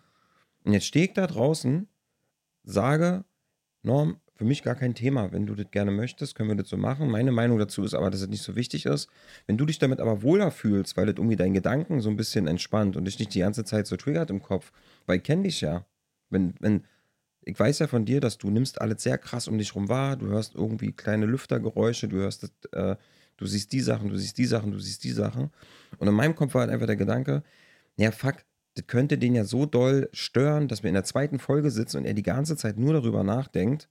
Und jetzt stehe ich da draußen, sage, Norm, für mich gar kein Thema. Wenn du das gerne möchtest, können wir das so machen. Meine Meinung dazu ist aber, dass es nicht so wichtig ist. Wenn du dich damit aber wohler fühlst, weil das irgendwie deinen Gedanken so ein bisschen entspannt und dich nicht die ganze Zeit so triggert im Kopf, weil ich kenne dich ja. Wenn, wenn, ich weiß ja von dir, dass du nimmst alles sehr krass um dich rum wahr, du hörst irgendwie kleine Lüftergeräusche, du hörst, das, äh, du siehst die Sachen, du siehst die Sachen, du siehst die Sachen. Und in meinem Kopf war halt einfach der Gedanke, ja fuck, das könnte den ja so doll stören, dass wir in der zweiten Folge sitzen und er die ganze Zeit nur darüber nachdenkt,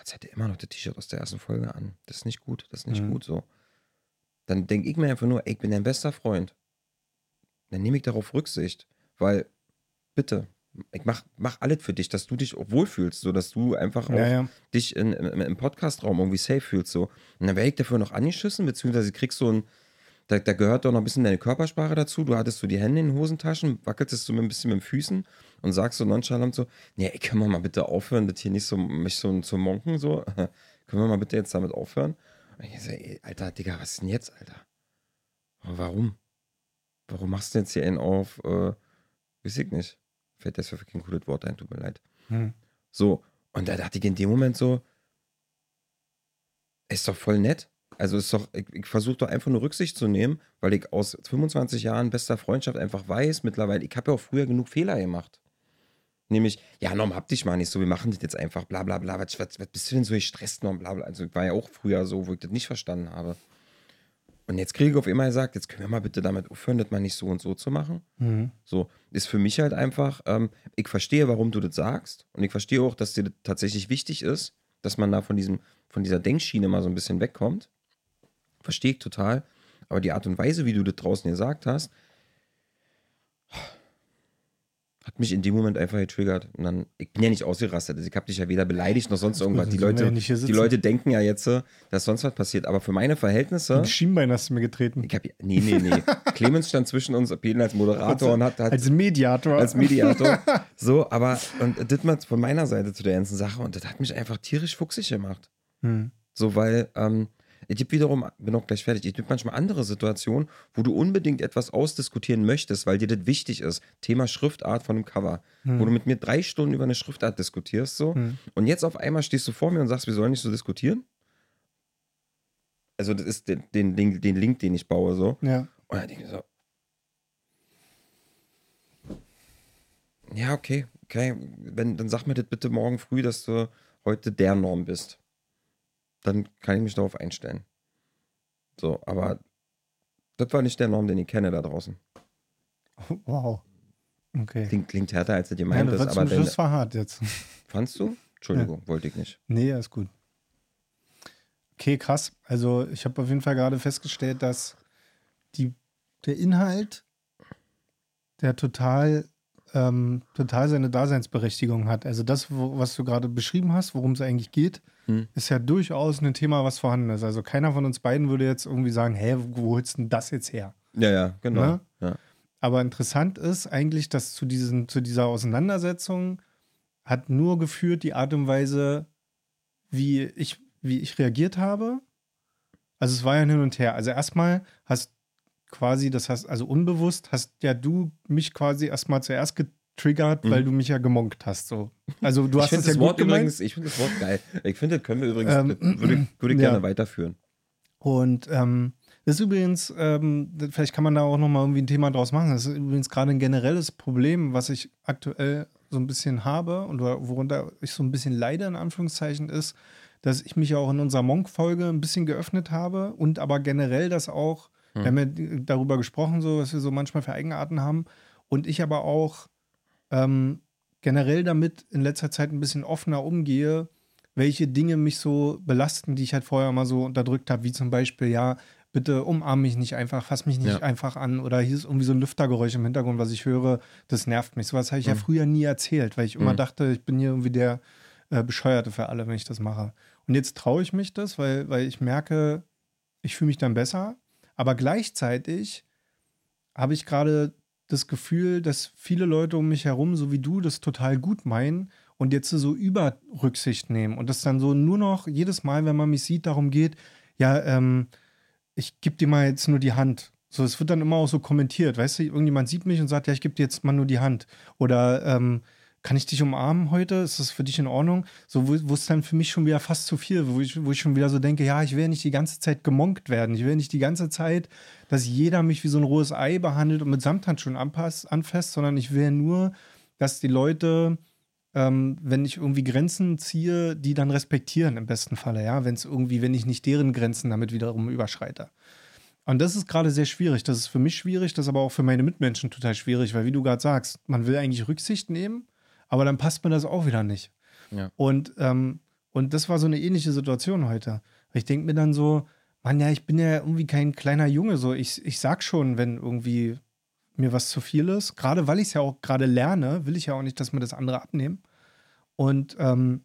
jetzt hat er immer noch das T-Shirt aus der ersten Folge an. Das ist nicht gut, das ist nicht Mhm. gut so. Dann denke ich mir einfach nur, ey, ich bin dein bester Freund. Dann nehme ich darauf Rücksicht, weil, bitte, ich mach, mach alles für dich, dass du dich auch wohlfühlst, so dass du einfach Ja, ja. dich in, im, im Podcastraum irgendwie safe fühlst. So. Und dann werde ich dafür noch angeschissen, beziehungsweise kriegst so ein, da, da gehört doch noch ein bisschen deine Körpersprache dazu. Du hattest so die Hände in den Hosentaschen, wackeltest so ein bisschen mit den Füßen und sagst so nonchalant so, nee, ey, können wir mal bitte aufhören, das hier nicht so, mich so zu monken, so. können wir mal bitte jetzt damit aufhören? Und ich so, ey, Alter, Digga, was ist denn jetzt, Alter? Warum? Warum machst du jetzt hier einen auf, äh, weiß ich nicht. Fällt das für kein cooles Wort ein, tut mir leid. Hm. So, und da dachte ich in dem Moment so, ist doch voll nett. Also ist doch, ich, ich versuche doch einfach nur Rücksicht zu nehmen, weil ich aus 25 Jahren bester Freundschaft einfach weiß, mittlerweile, ich habe ja auch früher genug Fehler gemacht. Nämlich, ja, Norm, hab dich mal nicht so, wir machen das jetzt einfach, bla bla bla, was, was, was bist du denn so gestresst, Norm, bla bla. Also ich war ja auch früher so, wo ich das nicht verstanden habe. Und jetzt kriege ich auf einmal gesagt, jetzt können wir mal bitte damit aufhören, das mal nicht so und so zu machen. Mhm. So, ist für mich halt einfach, ähm, ich verstehe, warum du das sagst und ich verstehe auch, dass dir das tatsächlich wichtig ist, dass man da von diesem, von dieser Denkschiene mal so ein bisschen wegkommt. Verstehe ich total. Aber die Art und Weise, wie du das draußen gesagt hast, hat mich in dem Moment einfach getriggert. Und dann, ich bin ja nicht ausgerastet. Also ich habe dich ja weder beleidigt noch sonst irgendwas. sonst Die Leute, ja die. Leute denken ja jetzt, dass sonst was passiert. Aber für meine Verhältnisse. Den Schienbein hast du mir getreten. Ich hab, nee, nee, nee. Clemens stand zwischen uns, Peden als Moderator und hat, hat Als Mediator. als Mediator. So, aber und das mal von meiner Seite zu der ganzen Sache und das hat mich einfach tierisch fuchsig gemacht. Hm. So, weil ähm, es gibt wiederum, bin auch gleich fertig, es gibt manchmal andere Situationen, wo du unbedingt etwas ausdiskutieren möchtest, weil dir das wichtig ist. Thema Schriftart von einem Cover. Wo du mit mir drei Stunden über eine Schriftart diskutierst, so. Hm. Und jetzt auf einmal stehst du vor mir und sagst, wir sollen nicht so diskutieren. Also, das ist den, den, den, den Link, den ich baue, so. Ja. Und dann denke ich so. Ja, okay, okay. Wenn, dann sag mir das bitte morgen früh, dass du heute der Norm bist. Dann kann ich mich darauf einstellen. So, aber das war nicht der Norm, den ich kenne da draußen. Wow. Okay. Klingt, klingt härter, als du dir Ja, das war aber Schluss war hart jetzt. fandst du? Entschuldigung, wollte ich nicht. Nee, ist gut. Okay, krass. Also ich habe auf jeden Fall gerade festgestellt, dass die, der Inhalt, der total, ähm, total seine Daseinsberechtigung hat. Also das, wo, was du gerade beschrieben hast, worum es eigentlich geht, hm. ist ja durchaus ein Thema, was vorhanden ist. Also keiner von uns beiden würde jetzt irgendwie sagen, hä, wo holst du denn das jetzt her? Ja, ja, genau. Ne? Ja. Aber interessant ist eigentlich, dass zu, diesen, zu dieser Auseinandersetzung hat nur geführt die Art und Weise, wie ich, wie ich reagiert habe. Also es war ja hin und her. Also erstmal hast quasi, das heißt, also unbewusst hast ja du mich quasi erstmal zuerst getriggert, mhm. weil du mich ja gemonkt hast. So. Also du hast es ja Wort gut übrigens, Ich finde das Wort geil. Ich finde, das können wir übrigens, ähm, würde, würde ich ja. gerne weiterführen. Und ähm, das ist übrigens, ähm, vielleicht kann man da auch nochmal irgendwie ein Thema draus machen. Das ist übrigens gerade ein generelles Problem, was ich aktuell so ein bisschen habe und worunter ich so ein bisschen leide, in Anführungszeichen, ist, dass ich mich ja auch in unserer Monk-Folge ein bisschen geöffnet habe und aber generell das auch, hm. wir haben ja darüber gesprochen, so, was wir so manchmal für Eigenarten haben und ich aber auch ähm, generell damit in letzter Zeit ein bisschen offener umgehe, welche Dinge mich so belasten, die ich halt vorher mal so unterdrückt habe, wie zum Beispiel, ja, bitte umarm mich nicht einfach, fass mich nicht ja. einfach an oder hier ist irgendwie so ein Lüftergeräusch im Hintergrund, was ich höre, das nervt mich. Sowas habe ich mhm. ja früher nie erzählt, weil ich immer mhm. dachte, ich bin hier irgendwie der äh, Bescheuerte für alle, wenn ich das mache. Und jetzt traue ich mich das, weil, weil ich merke, ich fühle mich dann besser, aber gleichzeitig habe ich gerade das Gefühl, dass viele Leute um mich herum, so wie du, das total gut meinen und jetzt so Überrücksicht nehmen und das dann so nur noch jedes Mal, wenn man mich sieht, darum geht, ja, ähm, ich gebe dir mal jetzt nur die Hand. So, es wird dann immer auch so kommentiert, weißt du, irgendjemand sieht mich und sagt, ja, ich gebe dir jetzt mal nur die Hand. Oder ähm, kann ich dich umarmen heute? Ist das für dich in Ordnung? So, wo es dann für mich schon wieder fast zu viel, wo ich, wo ich schon wieder so denke, ja, ich will nicht die ganze Zeit gemonkt werden. Ich will nicht die ganze Zeit, dass jeder mich wie so ein rohes Ei behandelt und mit Samthandschuhen anfasst, sondern ich will nur, dass die Leute ähm, wenn ich irgendwie Grenzen ziehe, die dann respektieren im besten Falle, ja, wenn es irgendwie, wenn ich nicht deren Grenzen damit wiederum überschreite. Und das ist gerade sehr schwierig. Das ist für mich schwierig, das ist aber auch für meine Mitmenschen total schwierig, weil wie du gerade sagst, man will eigentlich Rücksicht nehmen, aber dann passt mir das auch wieder nicht. Ja. Und, ähm, und das war so eine ähnliche Situation heute. Ich denke mir dann so, Mann, ja, ich bin ja irgendwie kein kleiner Junge, so ich, ich sag schon, wenn irgendwie mir was zu viel ist. Gerade weil ich es ja auch gerade lerne, will ich ja auch nicht, dass mir das andere abnehmen. Und, ähm,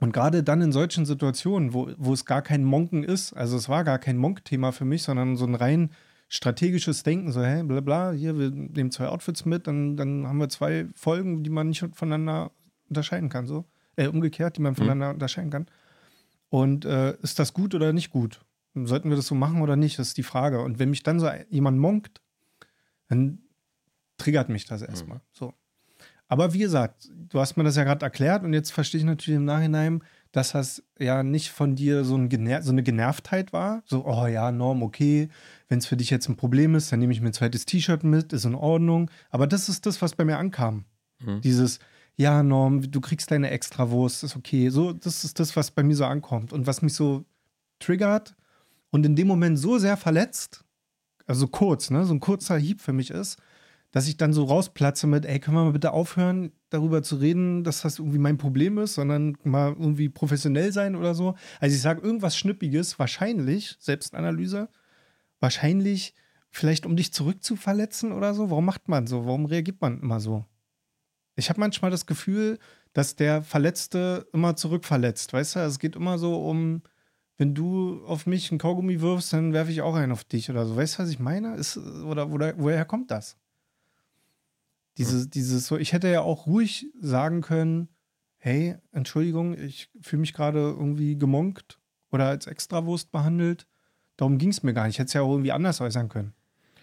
und gerade dann in solchen Situationen, wo, wo es gar kein Monken ist, also es war gar kein Monk-Thema für mich, sondern so ein rein strategisches Denken, so, hey, bla bla, hier, wir nehmen zwei Outfits mit, dann, dann haben wir zwei Folgen, die man nicht voneinander unterscheiden kann, so. Äh, umgekehrt, die man mhm. voneinander mhm. unterscheiden kann. Und äh, ist das gut oder nicht gut? Sollten wir das so machen oder nicht? Das ist die Frage. Und wenn mich dann so jemand monkt, dann triggert mich das erstmal. Mhm. So. Aber wie gesagt, du hast mir das ja gerade erklärt und jetzt verstehe ich natürlich im Nachhinein, dass das ja nicht von dir so, ein so, eine Genervtheit war. So, oh ja, Norm, okay, wenn es für dich jetzt ein Problem ist, dann nehme ich mir ein zweites T-Shirt mit, ist in Ordnung. Aber das ist das, was bei mir ankam. Mhm. Dieses, ja, Norm, du kriegst deine Extrawurst, ist okay. So, das ist das, was bei mir so ankommt und was mich so triggert und in dem Moment so sehr verletzt, also kurz, ne, so ein kurzer Hieb für mich ist, dass ich dann so rausplatze mit, ey, können wir mal bitte aufhören, darüber zu reden, dass das irgendwie mein Problem ist, sondern mal irgendwie professionell sein oder so. Also ich sage irgendwas Schnippiges, wahrscheinlich, Selbstanalyse, wahrscheinlich vielleicht um dich zurückzuverletzen oder so. Warum macht man so? Warum reagiert man immer so? Ich habe manchmal das Gefühl, dass der Verletzte immer zurückverletzt, weißt du? Also es geht immer so um, wenn du auf mich einen Kaugummi wirfst, dann werfe ich auch einen auf dich oder so. Weißt du, was ich meine? Ist, oder, oder woher kommt das? Dieses, dieses so, ich hätte ja auch ruhig sagen können, hey, Entschuldigung, ich fühle mich gerade irgendwie gemonkt oder als Extrawurst behandelt. Darum ging es mir gar nicht. Ich hätte es ja auch irgendwie anders äußern können.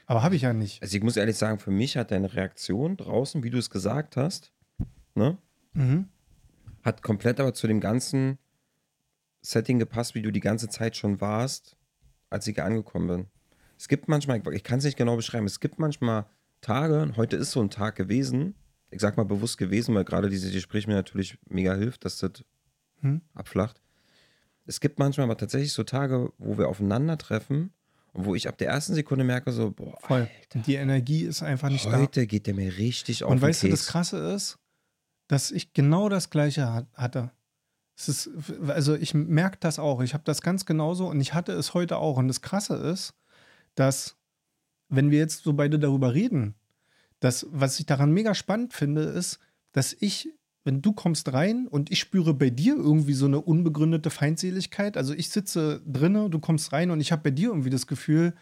Aber habe ich ja nicht. Also ich muss ehrlich sagen, für mich hat deine Reaktion draußen, wie du es gesagt hast, ne, mhm. hat komplett aber zu dem ganzen Setting gepasst, wie du die ganze Zeit schon warst, als ich hier angekommen bin. Es gibt manchmal, ich kann es nicht genau beschreiben, es gibt manchmal Tage, heute ist so ein Tag gewesen, ich sag mal bewusst gewesen, weil gerade dieses Gespräch mir natürlich mega hilft, dass das hm? abflacht. Es gibt manchmal aber tatsächlich so Tage, wo wir aufeinandertreffen und wo ich ab der ersten Sekunde merke, so, boah, Voll. Alter, die Energie ist einfach nicht heute da. Heute geht der mir richtig auf Und weißt du, das Krasse ist, dass ich genau das Gleiche hatte. Ist, also ich merke das auch. Ich habe das ganz genauso und ich hatte es heute auch. Und das Krasse ist, dass, wenn wir jetzt so beide darüber reden, dass, was ich daran mega spannend finde, ist, dass ich wenn du kommst rein und ich spüre bei dir irgendwie so eine unbegründete Feindseligkeit. Also ich sitze drinne, du kommst rein und ich habe bei dir irgendwie das Gefühl,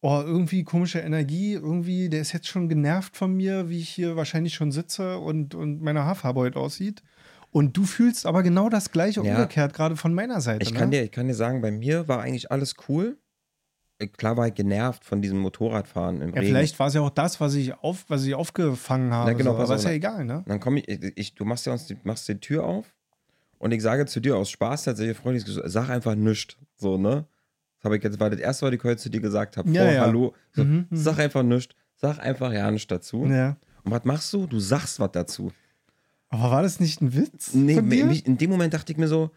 oh, irgendwie komische Energie, irgendwie, der ist jetzt schon genervt von mir, wie ich hier wahrscheinlich schon sitze und, und meine Haarfarbe heute aussieht. Und du fühlst aber genau das gleiche Ja. umgekehrt, gerade von meiner Seite. Ich ne? kann, dir, ich kann dir sagen, bei mir war eigentlich alles cool. Klar war ich genervt von diesem Motorradfahren im ja, Regen. vielleicht war es ja auch das, was ich, auf, was ich aufgefangen habe. Na, genau, so. aber ist ja egal, ne? Dann komme ich, ich, du machst ja uns die, machst die Tür auf und ich sage zu dir aus Spaß tatsächlich freundlich, sag einfach nichts. So, ne? Das habe ich jetzt, war das erste, was ich heute zu dir gesagt habe. Ja, vor ja. Hallo. So, Mhm, mhm. Sag einfach nichts. Sag einfach ja nichts dazu. Ja. Und was machst du? Du sagst was dazu. Aber war das nicht ein Witz? Nee, in dem Moment dachte ich mir so,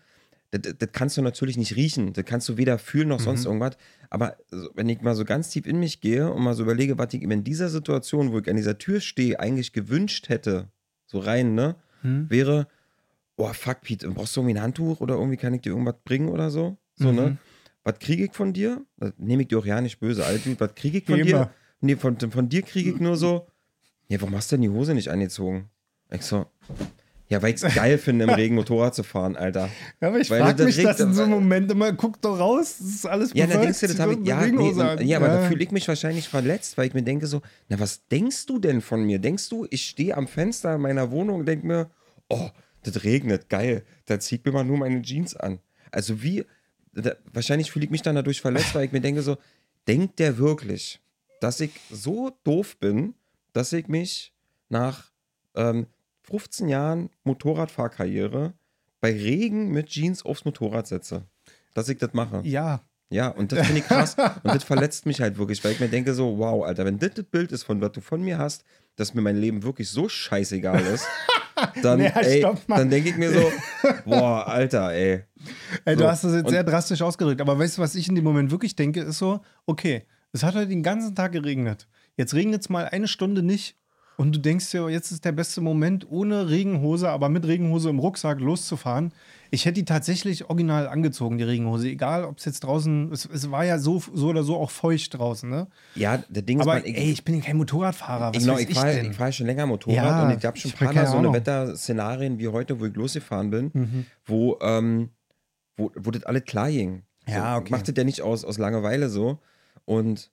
das, das- kannst du natürlich nicht riechen. Das kannst du weder fühlen noch Mhm. sonst irgendwas. Aber wenn ich mal so ganz tief in mich gehe und mal so überlege, was ich in dieser Situation, wo ich an dieser Tür stehe, eigentlich gewünscht hätte, so rein, ne, Hm? wäre, oh fuck, Pete, brauchst du irgendwie ein Handtuch oder irgendwie kann ich dir irgendwas bringen oder so? So, Mhm. ne? Was kriege ich von dir? Das nehme ich dir auch ja nicht böse, Alter. Was kriege ich von Wie dir? immer. Nee, von, von dir kriege ich nur so, ja, warum hast du denn die Hose nicht angezogen? Ich so, ja, weil ich es geil finde, im Regen Motorrad zu fahren, Alter. Ja, aber ich frage mich das in so einem Moment immer, guck doch raus, das ist alles Ja, dann denkst du, das habe ich, ja, nee, an. ja, aber da fühle ich mich wahrscheinlich verletzt, weil ich mir denke so, na, was denkst du denn von mir? Denkst du, ich stehe am Fenster meiner Wohnung und denke mir, oh, das regnet, geil, da zieht mir mal nur meine Jeans an. Also wie, da, wahrscheinlich fühle ich mich dann dadurch verletzt, weil ich mir denke so, denkt der wirklich, dass ich so doof bin, dass ich mich nach ähm, 15 Jahren Motorradfahrkarriere bei Regen mit Jeans aufs Motorrad setze? Dass ich das mache. Ja, Ja, und das finde ich krass. und das verletzt mich halt wirklich, weil ich mir denke so, wow, Alter, wenn das das Bild ist, von was du von mir hast, dass mir mein Leben wirklich so scheißegal ist, dann, Ja, ey, stopp mal. dann denke ich mir so, boah, Alter, ey. Ey, du So, hast das jetzt und- sehr drastisch ausgedrückt, aber weißt du, was ich in dem Moment wirklich denke, ist so, okay, es hat heute den ganzen Tag geregnet. Jetzt regnet es mal eine Stunde nicht und du denkst dir, jetzt ist der beste Moment, ohne Regenhose, aber mit Regenhose im Rucksack loszufahren. Ich hätte die tatsächlich original angezogen, die Regenhose. Egal, ob es jetzt draußen, es, es war ja so, so oder so auch feucht draußen, ne? Ja, der Ding ist, Aber man, ich, ey, ich bin kein Motorradfahrer. Was ich, weiß ich, ich, fahre fahr schon länger Motorrad Ja, und ich habe schon ein paar Mal so eine. Wetterszenarien wie heute, wo ich losgefahren bin, Mhm. wo, ähm, wo, wo das alles klar ging. Ja, so, okay. Macht das ja nicht aus, aus Langeweile so. Und,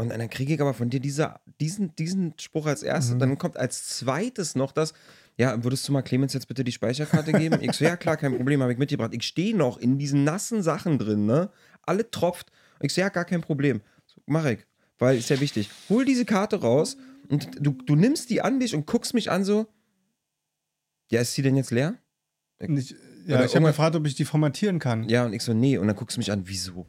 und dann kriege ich aber von dir diese, diesen, diesen Spruch als erstes. Mhm. Dann kommt als zweites noch das, ja, würdest du mal Clemens jetzt bitte die Speicherkarte geben? Ich so, ja klar, kein Problem, habe ich mitgebracht. Ich stehe noch in diesen nassen Sachen drin, ne? Alle tropft. Ich so, ja, gar kein Problem. So, mach ich, weil ist ja wichtig. Hol diese Karte raus und du, du nimmst die an dich und guckst mich an so, ja, ist sie denn jetzt leer? Nicht, Oder ja, ich habe gefragt, ob ich die formatieren kann. Ja, und ich so, nee. Und dann guckst du mich an, wieso?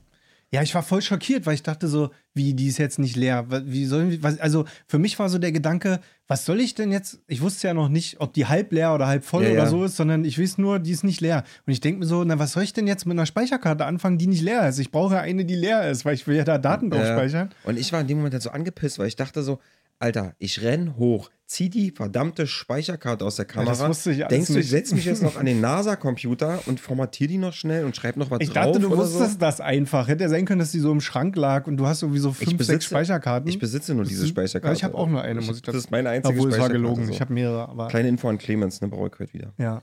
Ja, ich war voll schockiert, weil ich dachte so, wie, die ist jetzt nicht leer. Wie wir, was, also für mich war so der Gedanke, was soll ich denn jetzt? Ich wusste ja noch nicht, ob die halb leer oder halb voll Ja, oder ja. so ist, sondern ich weiß nur, die ist nicht leer. Und ich denke mir so, na, was soll ich denn jetzt mit einer Speicherkarte anfangen, die nicht leer ist? Ich brauche ja eine, die leer ist, weil ich will ja da Daten drauf Ja. speichern. Und ich war in dem Moment halt so angepisst, weil ich dachte so, Alter, ich renn hoch, zieh die verdammte Speicherkarte aus der Kamera. das wusste ich Denkst du, ich setze mich jetzt noch an den NASA-Computer und formatiere die noch schnell und schreibe noch was Ich drauf dachte, du wusstest so? das einfach. Hätte ja sein können, dass die so im Schrank lag und du hast irgendwie so fünf, sechs Speicherkarten. Ich besitze nur diese Ja, Speicherkarte. ich habe auch nur eine, muss ich Das ist meine einzige Obwohl, es war Speicherkarte. gelogen. so. Ich habe mehrere, aber. Kleine Info an Clemens, ne, brauche ich heute wieder. ja.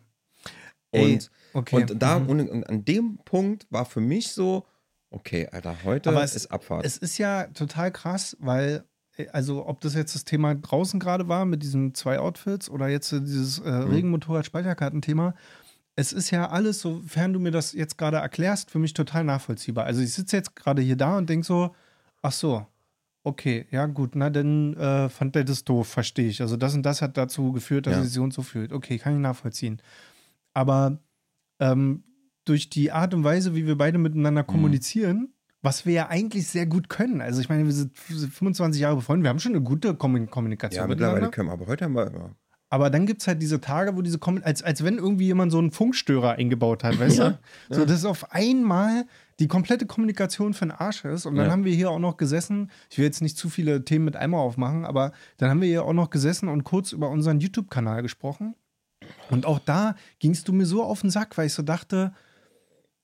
Und, okay. und da, Mhm. und, an dem Punkt war für mich so, okay, Alter, heute Aber es- ist Abfahrt. Es ist ja total krass, weil, also ob das jetzt das Thema draußen gerade war mit diesen zwei Outfits oder jetzt äh, dieses äh, Mhm. Regenmotorrad-Speicherkartenthema, es ist ja alles, sofern du mir das jetzt gerade erklärst, für mich total nachvollziehbar. Also ich sitze jetzt gerade hier da und denke so, ach so, okay, ja gut, na dann äh, fand der das doof, verstehe ich. Also das und das hat dazu geführt, dass Ja. er sich so und so fühlt. Okay, kann ich nachvollziehen. Aber ähm, durch die Art und Weise, wie wir beide miteinander Mhm. kommunizieren, was wir ja eigentlich sehr gut können. Also ich meine, wir sind 25 Jahre befreundet, wir haben schon eine gute Kommun- Kommunikation ja, mittlerweile können wir, aber heute haben wir, ja. Aber dann gibt es halt diese Tage, wo diese Kommun als, als wenn irgendwie jemand so einen Funkstörer eingebaut hat, weißt Ja, du? So, dass auf einmal die komplette Kommunikation für den Arsch ist. Und dann Ja. haben wir hier auch noch gesessen, ich will jetzt nicht zu viele Themen mit einmal aufmachen, aber dann haben wir hier auch noch gesessen und kurz über unseren YouTube-Kanal gesprochen. Und auch da gingst du mir so auf den Sack, weil ich so dachte,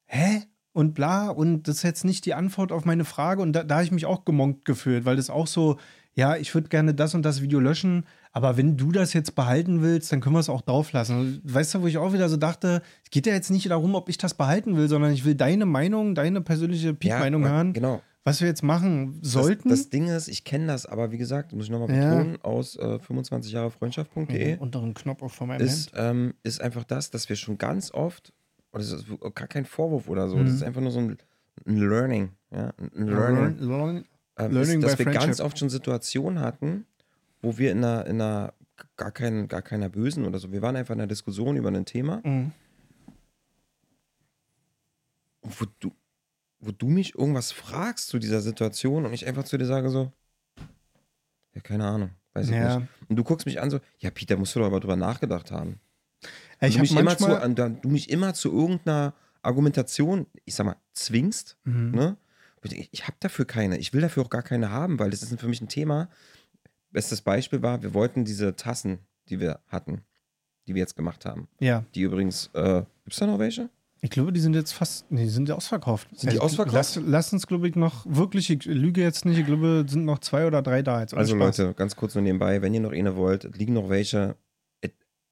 hä? Und bla, und das ist jetzt nicht die Antwort auf meine Frage. Und da, da habe ich mich auch gemonkt gefühlt, weil das auch so, ja, ich würde gerne das und das Video löschen, aber wenn du das jetzt behalten willst, dann können wir es auch drauf lassen. Weißt du, wo ich auch wieder so dachte, es geht ja jetzt nicht darum, ob ich das behalten will, sondern ich will deine Meinung, deine persönliche Peak-Meinung Ja, hören, Genau. was wir jetzt machen sollten. Das, das Ding ist, ich kenne das, aber wie gesagt, muss ich nochmal Ja. Mhm. betonen, aus äh, 25 Jahre Freundschaft.de unteren Knopf auch von meinem ist, ähm, ist einfach das, dass wir schon ganz oft, und das ist gar kein Vorwurf oder so, Mhm. das ist einfach nur so ein, ein Learning, ja, ein Learning, Learn, ähm, Learning ist, dass wir ganz friendship. oft schon Situationen hatten, wo wir in einer, in einer gar, kein, gar keiner Bösen oder so, wir waren einfach in einer Diskussion über ein Thema, Mhm. wo du, wo du mich irgendwas fragst zu dieser Situation und ich einfach zu dir sage so, ja, keine Ahnung, weiß ich Ja. nicht. Und du guckst mich an so, ja, Peter, musst du doch aber drüber nachgedacht haben. Ja, ich du, mich immer zu, an, da- du mich immer zu irgendeiner Argumentation, ich sag mal, zwingst, Mhm. ne? Ich, ich habe dafür keine, ich will dafür auch gar keine haben, weil das ist für mich ein Thema. Bestes Beispiel war, wir wollten diese Tassen, die wir hatten, die wir jetzt gemacht haben, ja, die übrigens, äh, gibt's da noch welche? ich glaube, die sind jetzt fast. Nee, die sind ja ausverkauft. Also, Sind die ausverkauft? Lass, lass uns, glaube ich, noch wirklich, ich lüge jetzt nicht, ich glaube, sind noch zwei oder drei da jetzt. Also Spaß. Leute, ganz kurz nur nebenbei, wenn ihr noch eine wollt, es liegen noch welche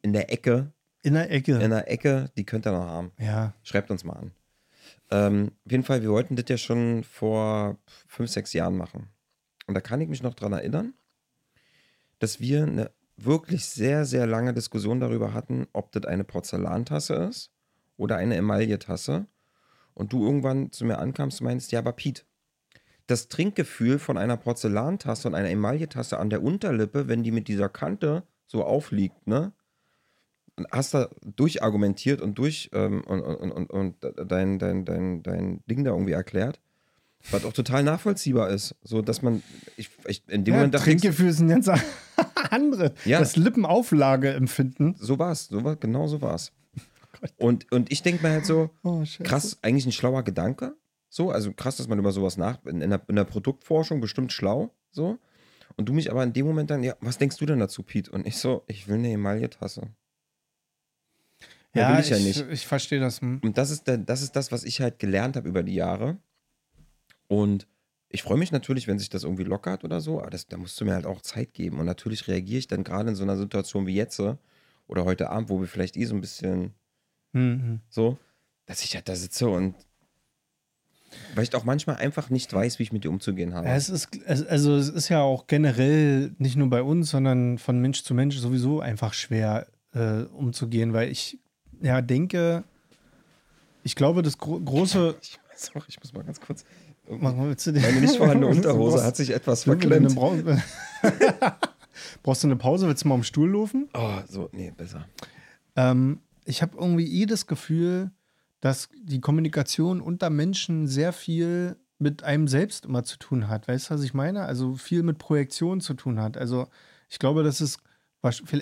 in der Ecke, In der Ecke. in der Ecke, die könnt ihr noch haben. ja. Schreibt uns mal an. Ähm, auf jeden Fall, wir wollten das ja schon vor fünf, sechs Jahren machen. Und da kann ich mich noch dran erinnern, dass wir eine wirklich sehr, sehr lange Diskussion darüber hatten, ob das eine Porzellantasse ist oder eine Emailletasse. Und du irgendwann zu mir ankamst und meinst, ja, aber Piet, das Trinkgefühl von einer Porzellantasse und einer Emailletasse an der Unterlippe, wenn die mit dieser Kante so aufliegt, ne? Und hast da durchargumentiert und durch ähm, und, und, und, und dein, dein, dein, dein Ding da irgendwie erklärt, was auch total nachvollziehbar ist. So, dass man, ich, ich in dem ja Moment dachte Trinkgefühl ist ein ganz andere. Ja. Das Lippenauflageempfinden. so war's, so war, genau so war's. Und, und ich denke mir halt so, Oh, krass, eigentlich ein schlauer Gedanke. So, also krass, dass man über sowas nach, in, in, der, in der Produktforschung bestimmt schlau, so. Und du mich aber in dem Moment dann, ja, was denkst du denn dazu, Pete? Und ich so, ich will eine Emaille-Tasse. Ja, Ja, will ich ja ich, nicht. ich verstehe das. Hm. Und das ist, das ist das, was ich halt gelernt habe über die Jahre. Und ich freue mich natürlich, wenn sich das irgendwie lockert oder so, aber das, da musst du mir halt auch Zeit geben. Und natürlich reagiere ich dann gerade in so einer Situation wie jetzt äh, oder heute Abend, wo wir vielleicht eh so ein bisschen Hm, so, dass ich halt da sitze und weil ich auch manchmal einfach nicht weiß, wie ich mit dir umzugehen habe. Ja, es ist, also es ist ja auch generell nicht nur bei uns, sondern von Mensch zu Mensch sowieso einfach schwer äh, umzugehen, weil ich ja denke, ich glaube, das gro große. ich, sorry, ich muss mal ganz kurz. Willst du Meine nicht vorhandene Unterhose brauchst- hat sich etwas verklemmt. brauchst, du eine Pause? Willst du mal am Stuhl laufen? Oh, so, nee, besser. Ähm, ich habe irgendwie eh das Gefühl, dass die Kommunikation unter Menschen sehr viel mit einem selbst immer zu tun hat. Weißt du, was ich meine? Also viel mit Projektion zu tun hat. Also ich glaube, das ist,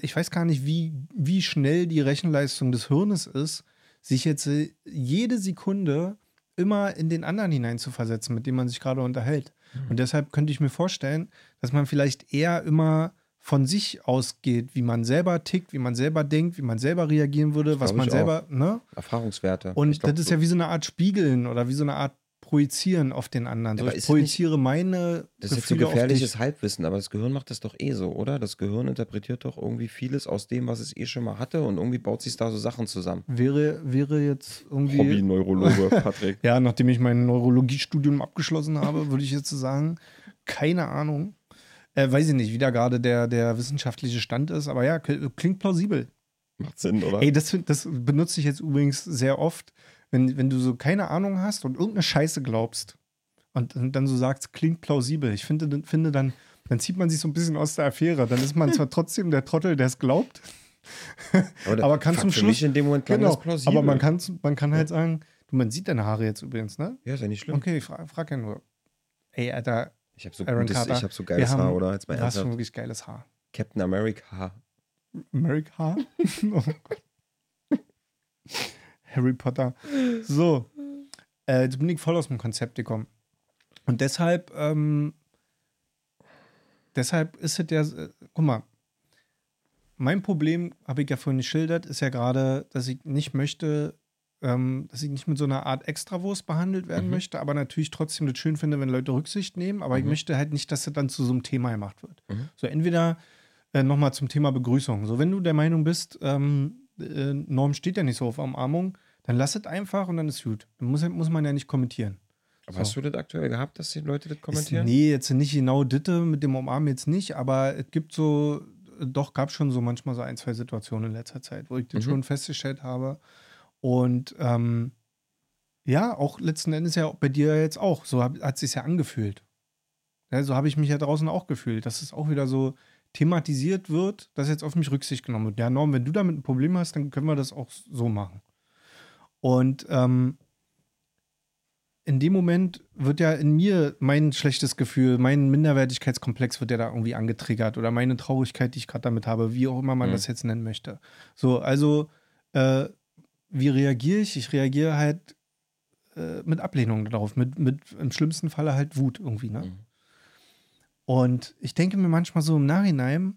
ich weiß gar nicht, wie, wie schnell die Rechenleistung des Hirnes ist, sich jetzt äh, jede Sekunde immer in den anderen hineinzuversetzen, mit dem man sich gerade unterhält. Und deshalb könnte ich mir vorstellen, dass man vielleicht eher immer von sich ausgeht, wie man selber tickt, wie man selber denkt, wie man selber reagieren würde, was man selber, ne? Erfahrungswerte. Und glaub, das ist ja wie so eine Art Spiegeln oder wie so eine Art Projizieren auf den anderen. So, ich projiziere meine Das ist jetzt so Gefühle gefährliches. Halbwissen, aber das Gehirn macht das doch eh so, oder? Das Gehirn interpretiert doch irgendwie vieles aus dem, was es eh schon mal hatte und irgendwie baut sich da so Sachen zusammen. Wäre, wäre jetzt irgendwie. Hobby-Neurologe, Patrick. Ja, nachdem ich mein Neurologiestudium abgeschlossen habe, würde ich jetzt so sagen, keine Ahnung. Äh, weiß ich nicht, wie da gerade der, der wissenschaftliche Stand ist, aber ja, klingt plausibel. Macht Sinn, oder? Ey, das, das benutze ich jetzt übrigens sehr oft, wenn, wenn du so keine Ahnung hast und irgendeine Scheiße glaubst und, und dann so sagst, klingt plausibel. Ich finde, finde dann, dann zieht man sich so ein bisschen aus der Affäre. Dann ist man zwar trotzdem der Trottel, der es glaubt, da- aber kann zum Schluss- in dem Moment genau, plausibel. aber man kann, man kann halt sagen, du, man sieht deine Haare jetzt übrigens, ne? Ja, ist ja nicht schlimm. Okay, ich fra frag ja nur. Ey, Alter, Ich habe so, Aaron gutes, Carter, ich hab so geiles haben- Haar, oder? Jetzt mal du hast schon wirklich geiles Haar. Captain America. America? oh Gott. Harry Potter. So. Äh, jetzt bin ich voll aus dem Konzept gekommen. Und deshalb, ähm, deshalb ist es ja, äh, guck mal, mein Problem, habe ich ja vorhin geschildert, ist ja gerade, dass ich nicht möchte, ähm, dass ich nicht mit so einer Art Extrawurst behandelt werden Mhm. möchte, aber natürlich trotzdem das schön finde, wenn Leute Rücksicht nehmen. Aber ich Mhm. möchte halt nicht, dass das dann zu so einem Thema gemacht wird. Mhm. So, entweder äh, nochmal zum Thema Begrüßung. So, wenn du der Meinung bist, ähm, äh, Norm steht ja nicht so auf Umarmung, dann lass es einfach und dann ist gut. Dann muss, muss man ja nicht kommentieren. Aber So. hast du das aktuell gehabt, dass die Leute das Ist, kommentieren? nee, jetzt nicht genau Ditte mit dem Umarmen jetzt nicht, aber es gibt so, doch gab schon so manchmal so ein, zwei Situationen in letzter Zeit, wo ich das Mhm. schon festgestellt habe. Und ähm, ja, auch letzten Endes ja bei dir jetzt auch. So hab, hat es sich ja angefühlt. Ja, so habe ich mich ja draußen auch gefühlt, dass es auch wieder so thematisiert wird, dass jetzt auf mich Rücksicht genommen wird. Ja, Norm, wenn du damit ein Problem hast, dann können wir das auch so machen. Und ähm, in dem Moment wird ja in mir mein schlechtes Gefühl, mein Minderwertigkeitskomplex wird ja da irgendwie angetriggert oder meine Traurigkeit, die ich gerade damit habe, wie auch immer man Mhm. das jetzt nennen möchte. So, also, äh, wie reagiere ich? Ich reagiere halt äh, mit Ablehnung darauf, mit, mit im schlimmsten Falle halt Wut irgendwie, ne? Mhm. Und ich denke mir manchmal so im Nachhinein,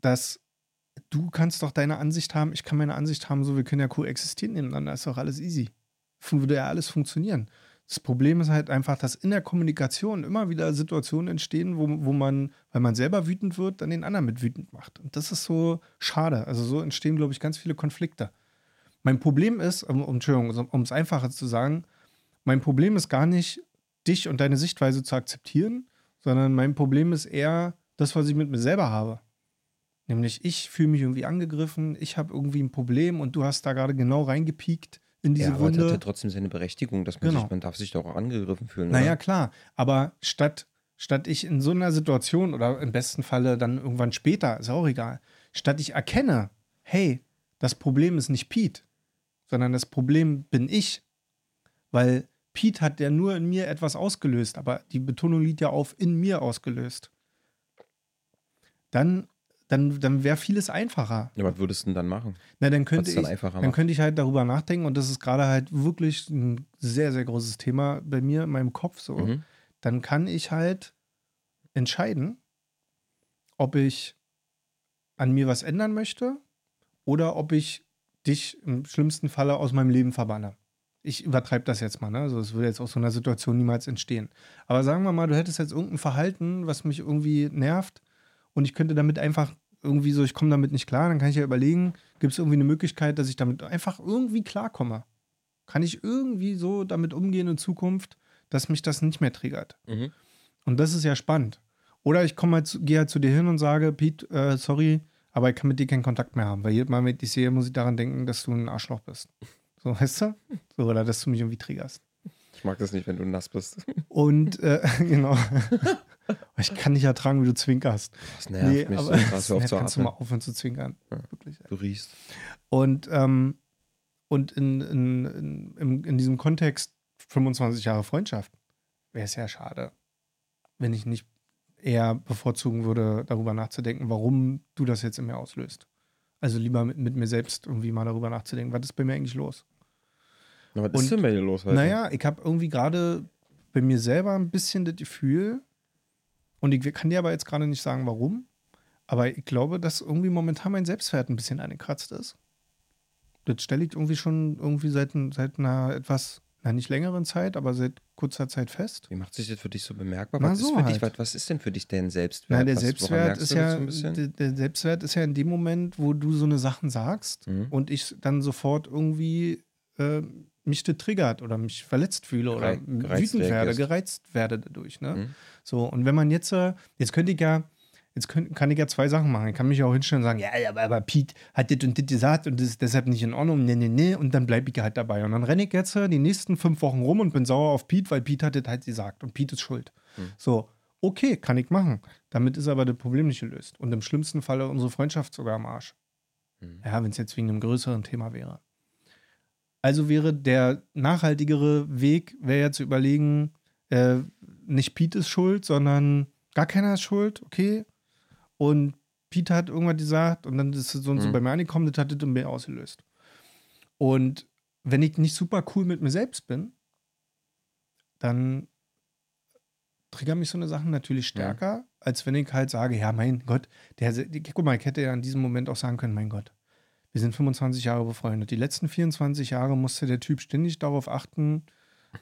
dass du kannst doch deine Ansicht haben, ich kann meine Ansicht haben, so wir können ja koexistieren nebeneinander, ist doch alles easy. Würde ja alles funktionieren. Das Problem ist halt einfach, dass in der Kommunikation immer wieder Situationen entstehen, wo, wo man, weil man selber wütend wird, dann den anderen mit wütend macht. Und das ist so schade. Also so entstehen, glaube ich, ganz viele Konflikte. Mein Problem ist, um, Entschuldigung, um es einfacher zu sagen, mein Problem ist gar nicht, dich und deine Sichtweise zu akzeptieren, sondern mein Problem ist eher das, was ich mit mir selber habe. Nämlich, ich fühle mich irgendwie angegriffen, ich habe irgendwie ein Problem und du hast da gerade genau reingepiekt in diese ja, aber das hat ja Wunde. trotzdem seine Berechtigung, dass man Genau. sich, man darf sich doch auch angegriffen fühlen. Naja, oder? klar. Aber statt, statt ich in so einer Situation oder im besten Falle dann irgendwann später, ist auch egal, statt ich erkenne, hey, das Problem ist nicht Pete, sondern das Problem bin ich, weil Pete hat ja nur in mir etwas ausgelöst, aber die Betonung liegt ja auf in mir ausgelöst. Dann, dann, dann wäre vieles einfacher. Ja, was würdest du denn dann machen? Na, dann könnte dann ich, dann macht? könnte ich halt darüber nachdenken und das ist gerade halt wirklich ein sehr, sehr großes Thema bei mir in meinem Kopf so. Mhm. Dann kann ich halt entscheiden, ob ich an mir was ändern möchte oder ob ich dich im schlimmsten Falle aus meinem Leben verbanne. Ich übertreibe das jetzt mal, ne? Also es würde jetzt aus so einer Situation niemals entstehen. Aber sagen wir mal, du hättest jetzt irgendein Verhalten, was mich irgendwie nervt und ich könnte damit einfach irgendwie so, ich komme damit nicht klar, dann kann ich ja überlegen, gibt es irgendwie eine Möglichkeit, dass ich damit einfach irgendwie klarkomme? Kann ich irgendwie so damit umgehen in Zukunft, dass mich das nicht mehr triggert? Mhm. Und das ist ja spannend. Oder ich komme halt, gehe halt zu dir hin und sage, Pete, äh, sorry, aber ich kann mit dir keinen Kontakt mehr haben, weil jedes Mal, wenn ich dich sehe, muss ich daran denken, dass du ein Arschloch bist. So, weißt du? So, oder dass du mich irgendwie triggerst. Ich mag das nicht, wenn du nass bist. Und, äh, genau. ich kann nicht ertragen, wie du zwinkerst. Das nervt mich so krass, hör auf Nee, zu kannst du mal aufhören zu zwinkern. Ja. Wirklich. Du riechst. Und, ähm, und in, in, in, in, in diesem Kontext 25 Jahre Freundschaft wäre es ja schade, wenn ich nicht eher bevorzugen würde, darüber nachzudenken, warum du das jetzt in mir auslöst. Also lieber mit, mit mir selbst irgendwie mal darüber nachzudenken, was ist bei mir eigentlich los? Na, was Und- ist denn bei dir los heute? Naja, ich habe irgendwie gerade bei mir selber ein bisschen das Gefühl, und ich kann dir aber jetzt gerade nicht sagen, warum, aber ich glaube, dass irgendwie momentan mein Selbstwert ein bisschen angekratzt ist. Das stelle ich irgendwie schon irgendwie seit, seit einer etwas, na nicht längeren Zeit, aber seit kurzer Zeit fest. Wie macht sich das für dich so bemerkbar? Na, was, ist so für halt. dich, was, was ist denn für dich denn Selbstwert? Na, der was, Selbstwert ist ja, so der Selbstwert ist ja in dem Moment, wo du so eine Sachen sagst Mhm. und ich dann sofort irgendwie äh, mich triggert oder mich verletzt fühle oder Gerei- wütend werde, reagierst. gereizt werde dadurch. Ne? Mhm. So, und wenn man jetzt, äh, jetzt könnte ich ja, jetzt könnt, kann ich ja zwei Sachen machen. Ich kann mich auch hinstellen und sagen, ja, aber, aber Pete hat das und das gesagt und das ist deshalb nicht in Ordnung, ne, ne, ne, und dann bleibe ich halt dabei. Und dann renne ich jetzt äh, die nächsten fünf Wochen rum und bin sauer auf Pete, weil Pete hat das halt gesagt und Pete ist schuld. Mhm. So, okay, kann ich machen. Damit ist aber das Problem nicht gelöst. Und im schlimmsten Falle unsere Freundschaft sogar am Arsch. Mhm. Ja, wenn es jetzt wegen einem größeren Thema wäre. Also wäre der nachhaltigere Weg, wäre ja zu überlegen, äh, nicht Pete ist schuld, sondern gar keiner ist schuld, okay. Und Pete hat irgendwas gesagt und dann ist es so und so Mhm. bei mir angekommen, das hat das in mir ausgelöst. Und wenn ich nicht super cool mit mir selbst bin, dann triggern mich so eine Sachen natürlich stärker, als wenn ich halt sage, ja, mein Gott, der, guck mal, ich hätte ja in diesem Moment auch sagen können, mein Gott, Wir sind 25 Jahre befreundet. Die letzten 24 Jahre musste der Typ ständig darauf achten,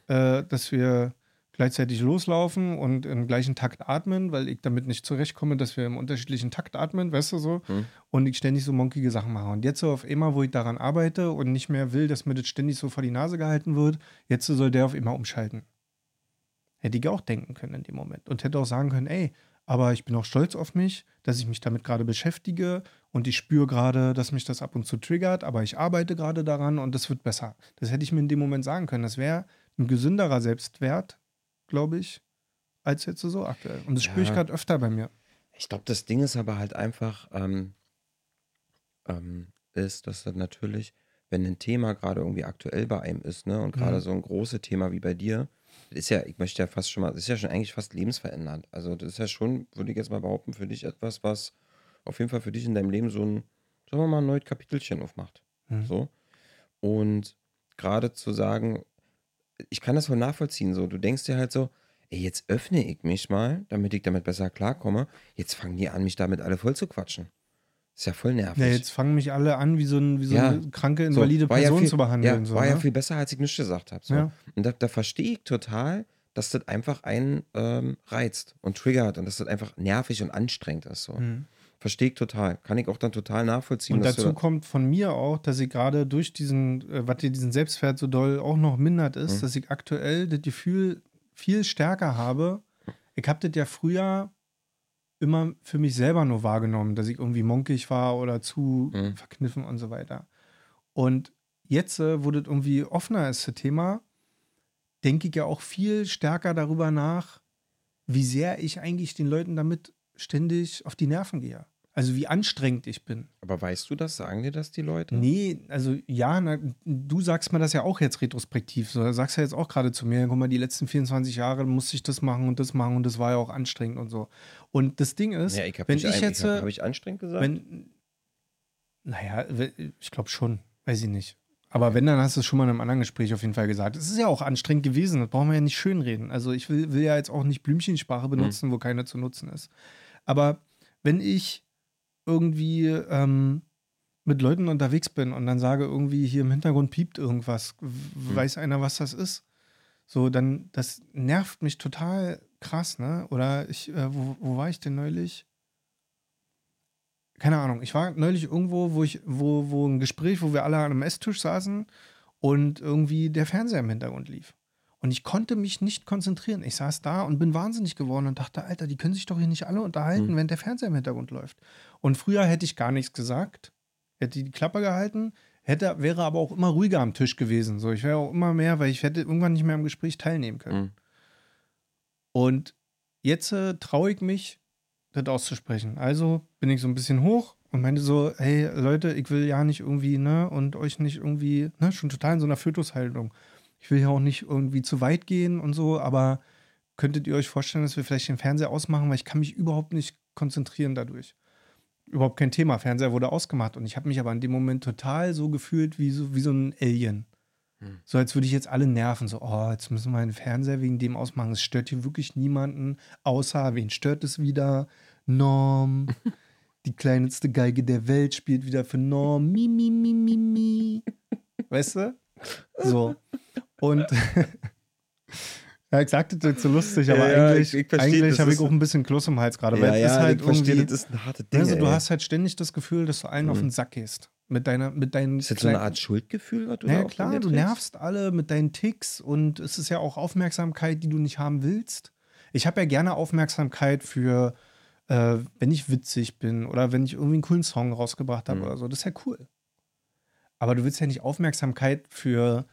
äh, dass wir gleichzeitig loslaufen und im gleichen Takt atmen, weil ich damit nicht zurechtkomme, dass wir im unterschiedlichen Takt atmen, weißt du so? Hm. Und ich ständig so monkige Sachen mache. Und jetzt so auf einmal, wo ich daran arbeite und nicht mehr will, dass mir das ständig so vor die Nase gehalten wird, jetzt soll der auf immer umschalten. Hätte ich auch denken können in dem Moment. Und hätte auch sagen können, ey, aber ich bin auch stolz auf mich, dass ich mich damit gerade beschäftige und ich spüre gerade, dass mich das ab und zu triggert, aber ich arbeite gerade daran und das wird besser. Das hätte ich mir in dem Moment sagen können. Das wäre ein gesünderer Selbstwert, glaube ich, als jetzt so aktuell. Und das spüre ich Ja. gerade öfter bei mir. Ich glaube, das Ding ist aber halt einfach, ähm, ähm, ist, dass das natürlich, wenn ein Thema gerade irgendwie aktuell bei einem ist, ne, und gerade Mhm. so ein großes Thema wie bei dir, das ist ja, ich möchte ja fast schon mal, das ist ja schon eigentlich fast lebensverändernd. Also das ist ja schon, würde ich jetzt mal behaupten, für dich etwas, was auf jeden Fall für dich in deinem Leben so ein, sagen wir mal, ein neues Kapitelchen aufmacht. Mhm. So. Und gerade zu sagen, ich kann das voll nachvollziehen, so, du denkst dir halt so, ey, jetzt öffne ich mich mal, damit ich damit besser klarkomme. Jetzt fangen die an, mich damit alle voll zu quatschen. Ist ja voll nervig. Ja, jetzt fangen mich alle an, wie so, ein, wie so Ja. eine kranke, So, invalide ja Person viel, zu behandeln. Ja, so, war ja ne? viel besser, als ich nichts gesagt habe. So. Ja. Und da, da verstehe ich total, dass das einfach einen ähm, reizt und triggert und dass das einfach nervig und anstrengend ist. So. Mhm. Verstehe ich total. Kann ich auch dann total nachvollziehen. Und dazu kommt von mir auch, dass ich gerade durch diesen, äh, was dir diesen Selbstwert so doll auch noch mindert, ist, Mhm. dass ich aktuell das Gefühl viel stärker habe. Ich habe das ja früher immer für mich selber nur wahrgenommen, dass ich irgendwie monkig war oder zu Mhm. verkniffen und so weiter. Und jetzt, äh, wo das irgendwie offener ist, das Thema, denke ich ja auch viel stärker darüber nach, wie sehr ich eigentlich den Leuten damit ständig auf die Nerven gehe. Also wie anstrengend ich bin. aber weißt du das? Sagen dir das die Leute? Nee, also ja, na, du sagst mir das ja auch jetzt retrospektiv. So, du sagst ja jetzt auch gerade zu mir, guck mal, die letzten 24 Jahre musste ich das machen und das machen und das war ja auch anstrengend und so. Und das Ding ist, Ja, ich habe wenn ich jetzt, ich hab, äh, hab ich anstrengend gesagt? wenn, naja, ich glaube schon, weiß ich nicht. Aber wenn, dann hast du es schon mal in einem anderen Gespräch auf jeden Fall gesagt. Es ist ja auch anstrengend gewesen, das brauchen wir ja nicht schönreden. Also ich will, will ja jetzt auch nicht Blümchensprache benutzen, wo keine zu nutzen ist. Aber wenn ich irgendwie ähm, mit Leuten unterwegs bin und dann sage irgendwie hier im Hintergrund piept irgendwas, w- weiß einer, was das ist, so dann, das nervt mich total krass, ne? Oder ich, äh, wo, wo war ich denn neulich? keine Ahnung, ich war neulich irgendwo, wo ich, wo, wo ein Gespräch, wo wir alle an einem Esstisch saßen und irgendwie der Fernseher im Hintergrund lief. Und ich konnte mich nicht konzentrieren. Ich saß da und bin wahnsinnig geworden und dachte, Alter, die können sich doch hier nicht alle unterhalten, Hm. wenn der Fernseher im Hintergrund läuft. Und früher hätte ich gar nichts gesagt, hätte die Klappe gehalten, hätte, wäre aber auch immer ruhiger am Tisch gewesen. So, ich wäre auch immer mehr, weil ich hätte irgendwann nicht mehr am Gespräch teilnehmen können. Mhm. Und jetzt äh, traue ich mich, das auszusprechen. Also bin ich so ein bisschen hoch und meinte so, hey Leute, ich will ja nicht irgendwie, ne, und euch nicht irgendwie, ne, schon total in so einer Fötushaltung. Ich will ja auch nicht irgendwie zu weit gehen und so, aber könntet ihr euch vorstellen, dass wir vielleicht den Fernseher ausmachen, weil ich kann mich überhaupt nicht konzentrieren dadurch. Überhaupt kein Thema. Fernseher wurde ausgemacht und ich habe mich aber in dem Moment total so gefühlt wie so, wie so ein Alien. Hm. So als würde ich jetzt alle nerven. So, oh, jetzt müssen wir den Fernseher wegen dem ausmachen. Es stört hier wirklich niemanden, außer wen stört es wieder? Norm. Die kleinste Geige der Welt spielt wieder für Norm. Mi, mi, mi, mi, mi. Weißt du? So. Und ja, ich sagte das so lustig, aber Ja, ja, eigentlich, ich- ich versteh, eigentlich habe ich auch ein bisschen Kloß im Hals gerade. ja, weil es ja, ist halt ich verstehe, irgendwie, das ist ein hartes Ding. also, du ey. hast halt ständig das Gefühl, dass du allen auf Mhm. den Sack gehst. Mit deiner, mit deinen ist das so eine Art Schuldgefühl, was du naja, auch von klar, du nervst alle mit deinen Ticks und es ist ja auch Aufmerksamkeit, die du nicht haben willst. Ich habe ja gerne Aufmerksamkeit für, äh, wenn ich witzig bin oder wenn ich irgendwie einen coolen Song rausgebracht habe Mhm. oder so. Das ist ja cool. Aber du willst ja nicht Aufmerksamkeit für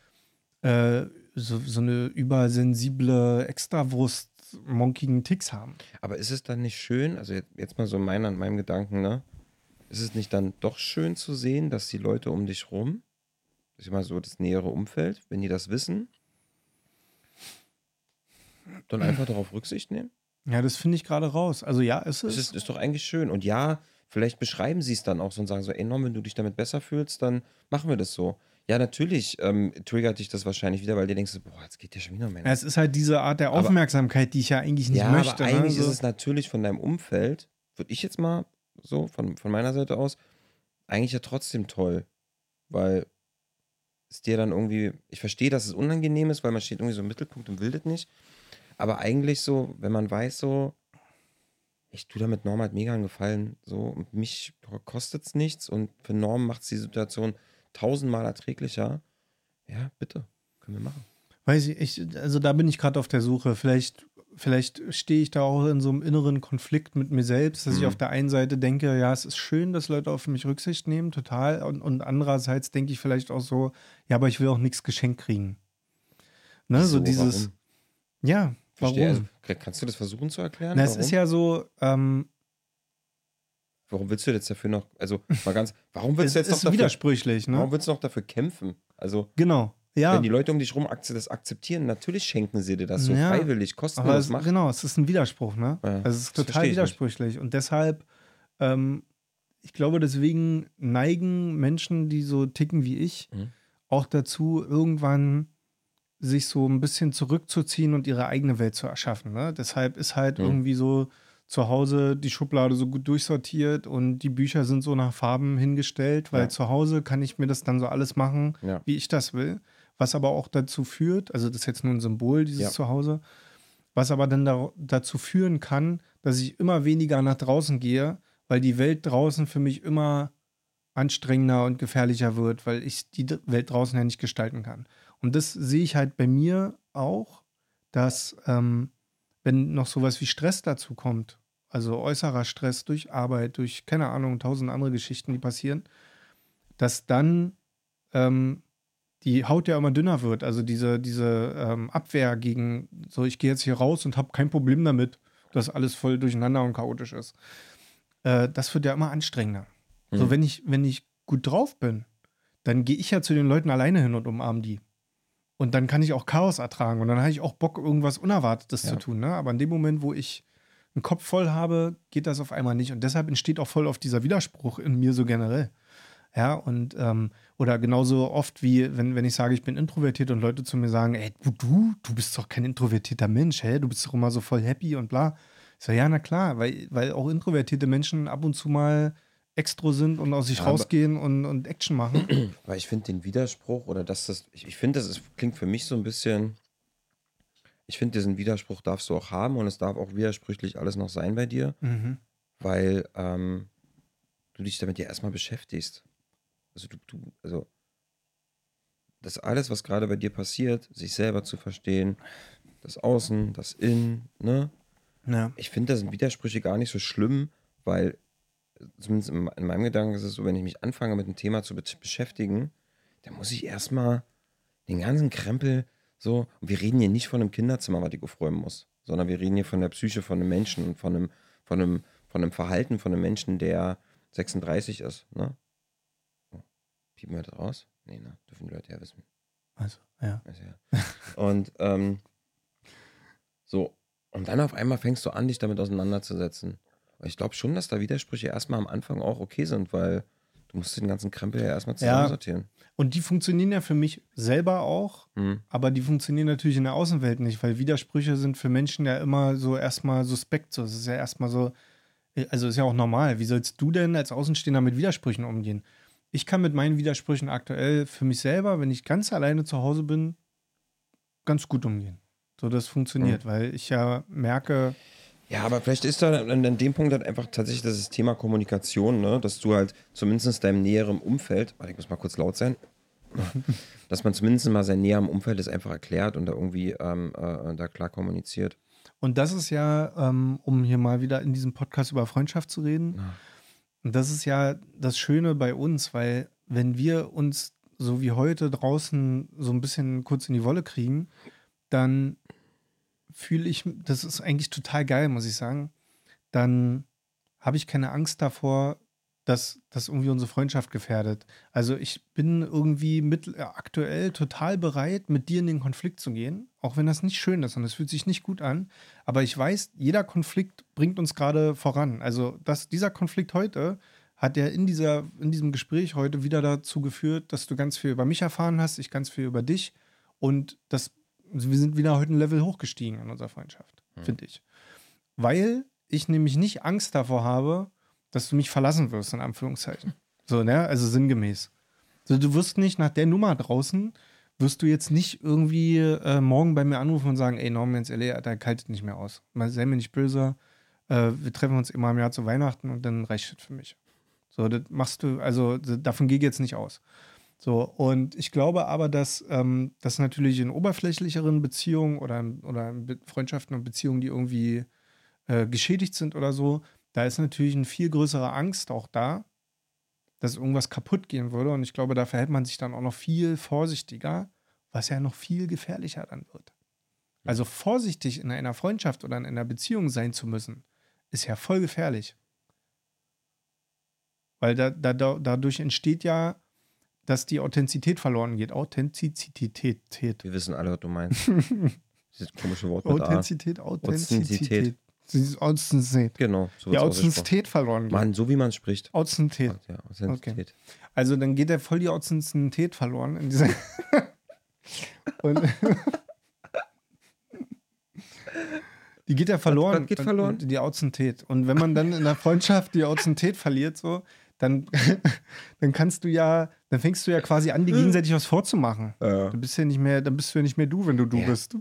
äh, so, so eine übersensible Extrawurst monkigen Ticks haben. Aber ist es dann nicht schön, also jetzt, jetzt mal so mein, an meinem Gedanken, ne? Ist es nicht dann doch schön zu sehen, dass die Leute um dich rum, ich sag mal so das nähere Umfeld, wenn die das wissen, dann einfach darauf Rücksicht nehmen? Ja, das finde ich gerade raus. Also ja, ist es. Das ist, ist doch eigentlich schön. Und ja, vielleicht beschreiben sie es dann auch so und sagen so, ey Norm, wenn du dich damit besser fühlst, dann machen wir das so. Ja, natürlich ähm, triggert dich das wahrscheinlich wieder, weil du denkst, so, boah, jetzt geht ja schon wieder um Ja, es ist halt diese Art der Aufmerksamkeit, die ich ja eigentlich nicht ja, möchte. aber eigentlich ne? ist es natürlich von deinem Umfeld, würde ich jetzt mal so von, von meiner Seite aus, eigentlich ja trotzdem toll, weil es dir dann irgendwie, ich verstehe, dass es unangenehm ist, weil man steht irgendwie so im Mittelpunkt und will das nicht. Aber eigentlich so, wenn man weiß, so, ich tue damit Norm halt mega einen Gefallen, so, und mich kostet es nichts und für Norm macht es die Situation tausendmal erträglicher. Ja, bitte, können wir machen. Weiß ich, ich also da bin ich gerade auf der Suche. Vielleicht, vielleicht stehe ich da auch in so einem inneren Konflikt mit mir selbst, dass mhm. ich auf der einen Seite denke, ja, es ist schön, dass Leute auf mich Rücksicht nehmen, total. Und, und andererseits denke ich vielleicht auch so, ja, aber ich will auch nichts geschenkt kriegen. Ne, so, so dieses. Warum? Ja, Warum? Also, kannst du das versuchen zu erklären? Na, es ist ja so. Ähm, warum willst du jetzt dafür noch, also mal ganz, warum willst du jetzt noch ist dafür, widersprüchlich, ne? Warum willst du noch dafür kämpfen? Also genau, ja. Wenn die Leute um dich rum das akzeptieren, natürlich schenken sie dir das so ja, freiwillig, kostenlos aber es, machen. Genau, es ist ein Widerspruch, ne? Ja, also es ist total widersprüchlich nicht. und deshalb, ähm, ich glaube, deswegen neigen Menschen, die so ticken wie ich, mhm. auch dazu, irgendwann sich so ein bisschen zurückzuziehen und ihre eigene Welt zu erschaffen. Ne? Deshalb ist halt mhm. irgendwie so zu Hause die Schublade so gut durchsortiert und die Bücher sind so nach Farben hingestellt, weil ja. zu Hause kann ich mir das dann so alles machen, ja. wie ich das will. Was aber auch dazu führt, also das ist jetzt nur ein Symbol, dieses ja. Zuhause, was aber dann da, dazu führen kann, dass ich immer weniger nach draußen gehe, weil die Welt draußen für mich immer anstrengender und gefährlicher wird, weil ich die Welt draußen ja nicht gestalten kann. Und das sehe ich halt bei mir auch, dass ähm, wenn noch sowas wie Stress dazu kommt, also äußerer Stress durch Arbeit, durch, keine Ahnung, tausend andere Geschichten, die passieren, dass dann ähm, die Haut ja immer dünner wird. Also diese, diese ähm, Abwehr gegen, so ich gehe jetzt hier raus und habe kein Problem damit, dass alles voll durcheinander und chaotisch ist. Äh, das wird ja immer anstrengender. Mhm. So, wenn ich, wenn ich gut drauf bin, dann gehe ich ja zu den Leuten alleine hin und umarme die. Und dann kann ich auch Chaos ertragen und dann habe ich auch Bock, irgendwas Unerwartetes ja. zu tun. Ne? Aber in dem Moment, wo ich einen Kopf voll habe, geht das auf einmal nicht. Und deshalb entsteht auch voll auf dieser Widerspruch in mir so generell. Ja, und ähm, oder genauso oft wie, wenn, wenn ich sage, ich bin introvertiert und Leute zu mir sagen, ey, du, du, du bist doch kein introvertierter Mensch, hä? Du bist doch immer so voll happy und bla. Ich sage, ja, na klar, weil, weil auch introvertierte Menschen ab und zu mal extro sind und aus sich ja, rausgehen und, und Action machen. Weil ich finde den Widerspruch oder dass das, ich, ich finde, das ist, klingt für mich so ein bisschen, ich finde, diesen Widerspruch darfst du auch haben und es darf auch widersprüchlich alles noch sein bei dir, mhm. weil ähm, du dich damit ja erstmal beschäftigst. Also du, du, also das alles, was gerade bei dir passiert, sich selber zu verstehen, das Außen, das Innen, ne? Ja. Ich finde, das sind Widersprüche gar nicht so schlimm, weil zumindest in, in meinem Gedanken ist es so, wenn ich mich anfange mit einem Thema zu be beschäftigen, dann muss ich erstmal den ganzen Krempel so, und wir reden hier nicht von einem Kinderzimmer, was ich aufräumen muss, sondern wir reden hier von der Psyche von einem Menschen und von einem, von einem, von einem Verhalten von einem Menschen, der 36 ist, ne? Oh, piepen wir das raus? Nee, ne? Dürfen die Leute ja wissen. Also, ja. Also, ja. und, ähm, so, und dann auf einmal fängst du an, dich damit auseinanderzusetzen. Ich glaube schon, dass da Widersprüche erstmal am Anfang auch okay sind, weil du musst den ganzen Krempel ja erstmal zusammensortieren. Ja. Und die funktionieren ja für mich selber auch, mhm. aber die funktionieren natürlich in der Außenwelt nicht, weil Widersprüche sind für Menschen ja immer so erstmal suspekt. So. Es ist ja erstmal so, also ist ja auch normal. Wie sollst du denn als Außenstehender mit Widersprüchen umgehen? Ich kann mit meinen Widersprüchen aktuell für mich selber, wenn ich ganz alleine zu Hause bin, ganz gut umgehen. So, das funktioniert, mhm. weil ich ja merke, ja, aber vielleicht ist da an, dem Punkt halt einfach tatsächlich das Thema Kommunikation, ne? dass du halt zumindest deinem näheren Umfeld, warte, ich muss mal kurz laut sein, dass man zumindest mal sein näherem Umfeld das einfach erklärt und da irgendwie ähm, äh, da klar kommuniziert. Und das ist ja, ähm, um hier mal wieder in diesem Podcast über Freundschaft zu reden, ja. und das ist ja das Schöne bei uns, weil wenn wir uns so wie heute draußen so ein bisschen kurz in die Wolle kriegen, dann fühle ich, das ist eigentlich total geil, muss ich sagen, dann habe ich keine Angst davor, dass das irgendwie unsere Freundschaft gefährdet. Also ich bin irgendwie mit, äh, aktuell total bereit, mit dir in den Konflikt zu gehen, auch wenn das nicht schön ist und es fühlt sich nicht gut an. Aber ich weiß, jeder Konflikt bringt uns gerade voran. Also das, dieser Konflikt heute hat ja in, dieser, in diesem Gespräch heute wieder dazu geführt, dass du ganz viel über mich erfahren hast, ich ganz viel über dich. Und das wir sind wieder heute ein Level hochgestiegen in unserer Freundschaft, mhm. finde ich. Weil ich nämlich nicht Angst davor habe, dass du mich verlassen wirst, in Anführungszeichen. So, ne? Also sinngemäß. So, du wirst nicht nach der Nummer draußen, wirst du jetzt nicht irgendwie äh, morgen bei mir anrufen und sagen, ey, Norman ins LA, Alter, kaltet nicht mehr aus. Mal sei mir nicht böse. Äh, wir treffen uns immer im Jahr zu Weihnachten und dann reicht das für mich. So, das machst du, also davon gehe ich jetzt nicht aus. So, und ich glaube aber, dass ähm, das natürlich in oberflächlicheren Beziehungen oder, oder in Freundschaften und Beziehungen, die irgendwie äh, geschädigt sind oder so, da ist natürlich eine viel größere Angst auch da, dass irgendwas kaputt gehen würde. Und ich glaube, da verhält man sich dann auch noch viel vorsichtiger, was ja noch viel gefährlicher dann wird. Also vorsichtig in einer Freundschaft oder in einer Beziehung sein zu müssen, ist ja voll gefährlich. Weil da, da, dadurch entsteht ja, dass die Authentizität verloren geht. Authentizität. Wir wissen alle, was du meinst. Dieses komische Wort mit Authentizität, Authentizität. Authentizität. Genau. So die Authentizität verloren geht. Mann, so wie man spricht. Authentizität. Ja, Authentizität. Okay. Also dann geht er voll die Authentizität verloren in dieser. Und die geht ja verloren. Was, geht verloren? Die Authentizität. Und wenn man dann in der Freundschaft die Authentizität verliert, so, dann, dann kannst du ja, dann fängst du ja quasi an, dir gegenseitig was vorzumachen. Ja. Du bist ja nicht mehr, dann bist du ja nicht mehr du, wenn du du ja. bist.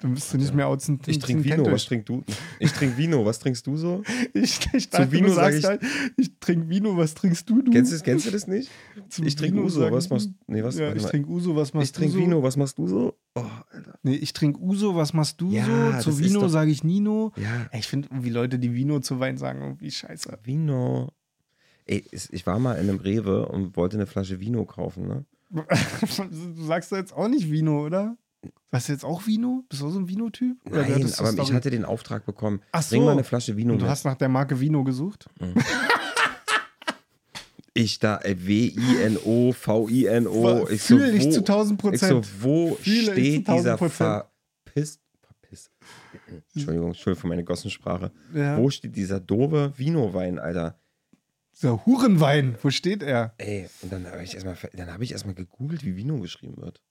Dann bist du nicht mehr authentisch. Ich trinke Vino, was trinkst du? Ich trinke Vino, was trinkst du so? Ich, ich dachte, Vino du sagst ich, halt, ich trinke Vino, was trinkst du? du? Kennst, du, kennst du das nicht? Zum ich trinke Uso, was machst du? Nee, was? Ja, ich trinke Uso, was machst ich du? Ich trinke Vino, was machst du so? Oh, Alter. Nee, ich trinke Uso, was machst du ja, so? Zu Vino sage ich Nino. Ja. Ich finde irgendwie Leute, die Vino zu Wein sagen, irgendwie scheiße. Vino. Ey, ich war mal in einem Rewe und wollte eine Flasche Vino kaufen, ne? du sagst jetzt auch nicht Vino, oder? Warst du jetzt auch Vino? Bist du auch so ein Vino-Typ? Nein, aber ich hatte den Auftrag bekommen. Ach so. Bring mal eine Flasche Vino Und du mit. hast nach der Marke Vino gesucht? Mhm. ich da, äh, W-I-N-O, V-I-N-O. Ich so, Fühle ich zu 1000 Prozent. Ich so, wo Fühle steht dieser verpisst, verpisst, Entschuldigung, Entschuldigung für meine Gossensprache. Ja. Wo steht dieser doofe Vino-Wein, Alter? Dieser Hurenwein, wo steht er? Ey, und dann habe ich erstmal hab erst gegoogelt, wie Vino geschrieben wird.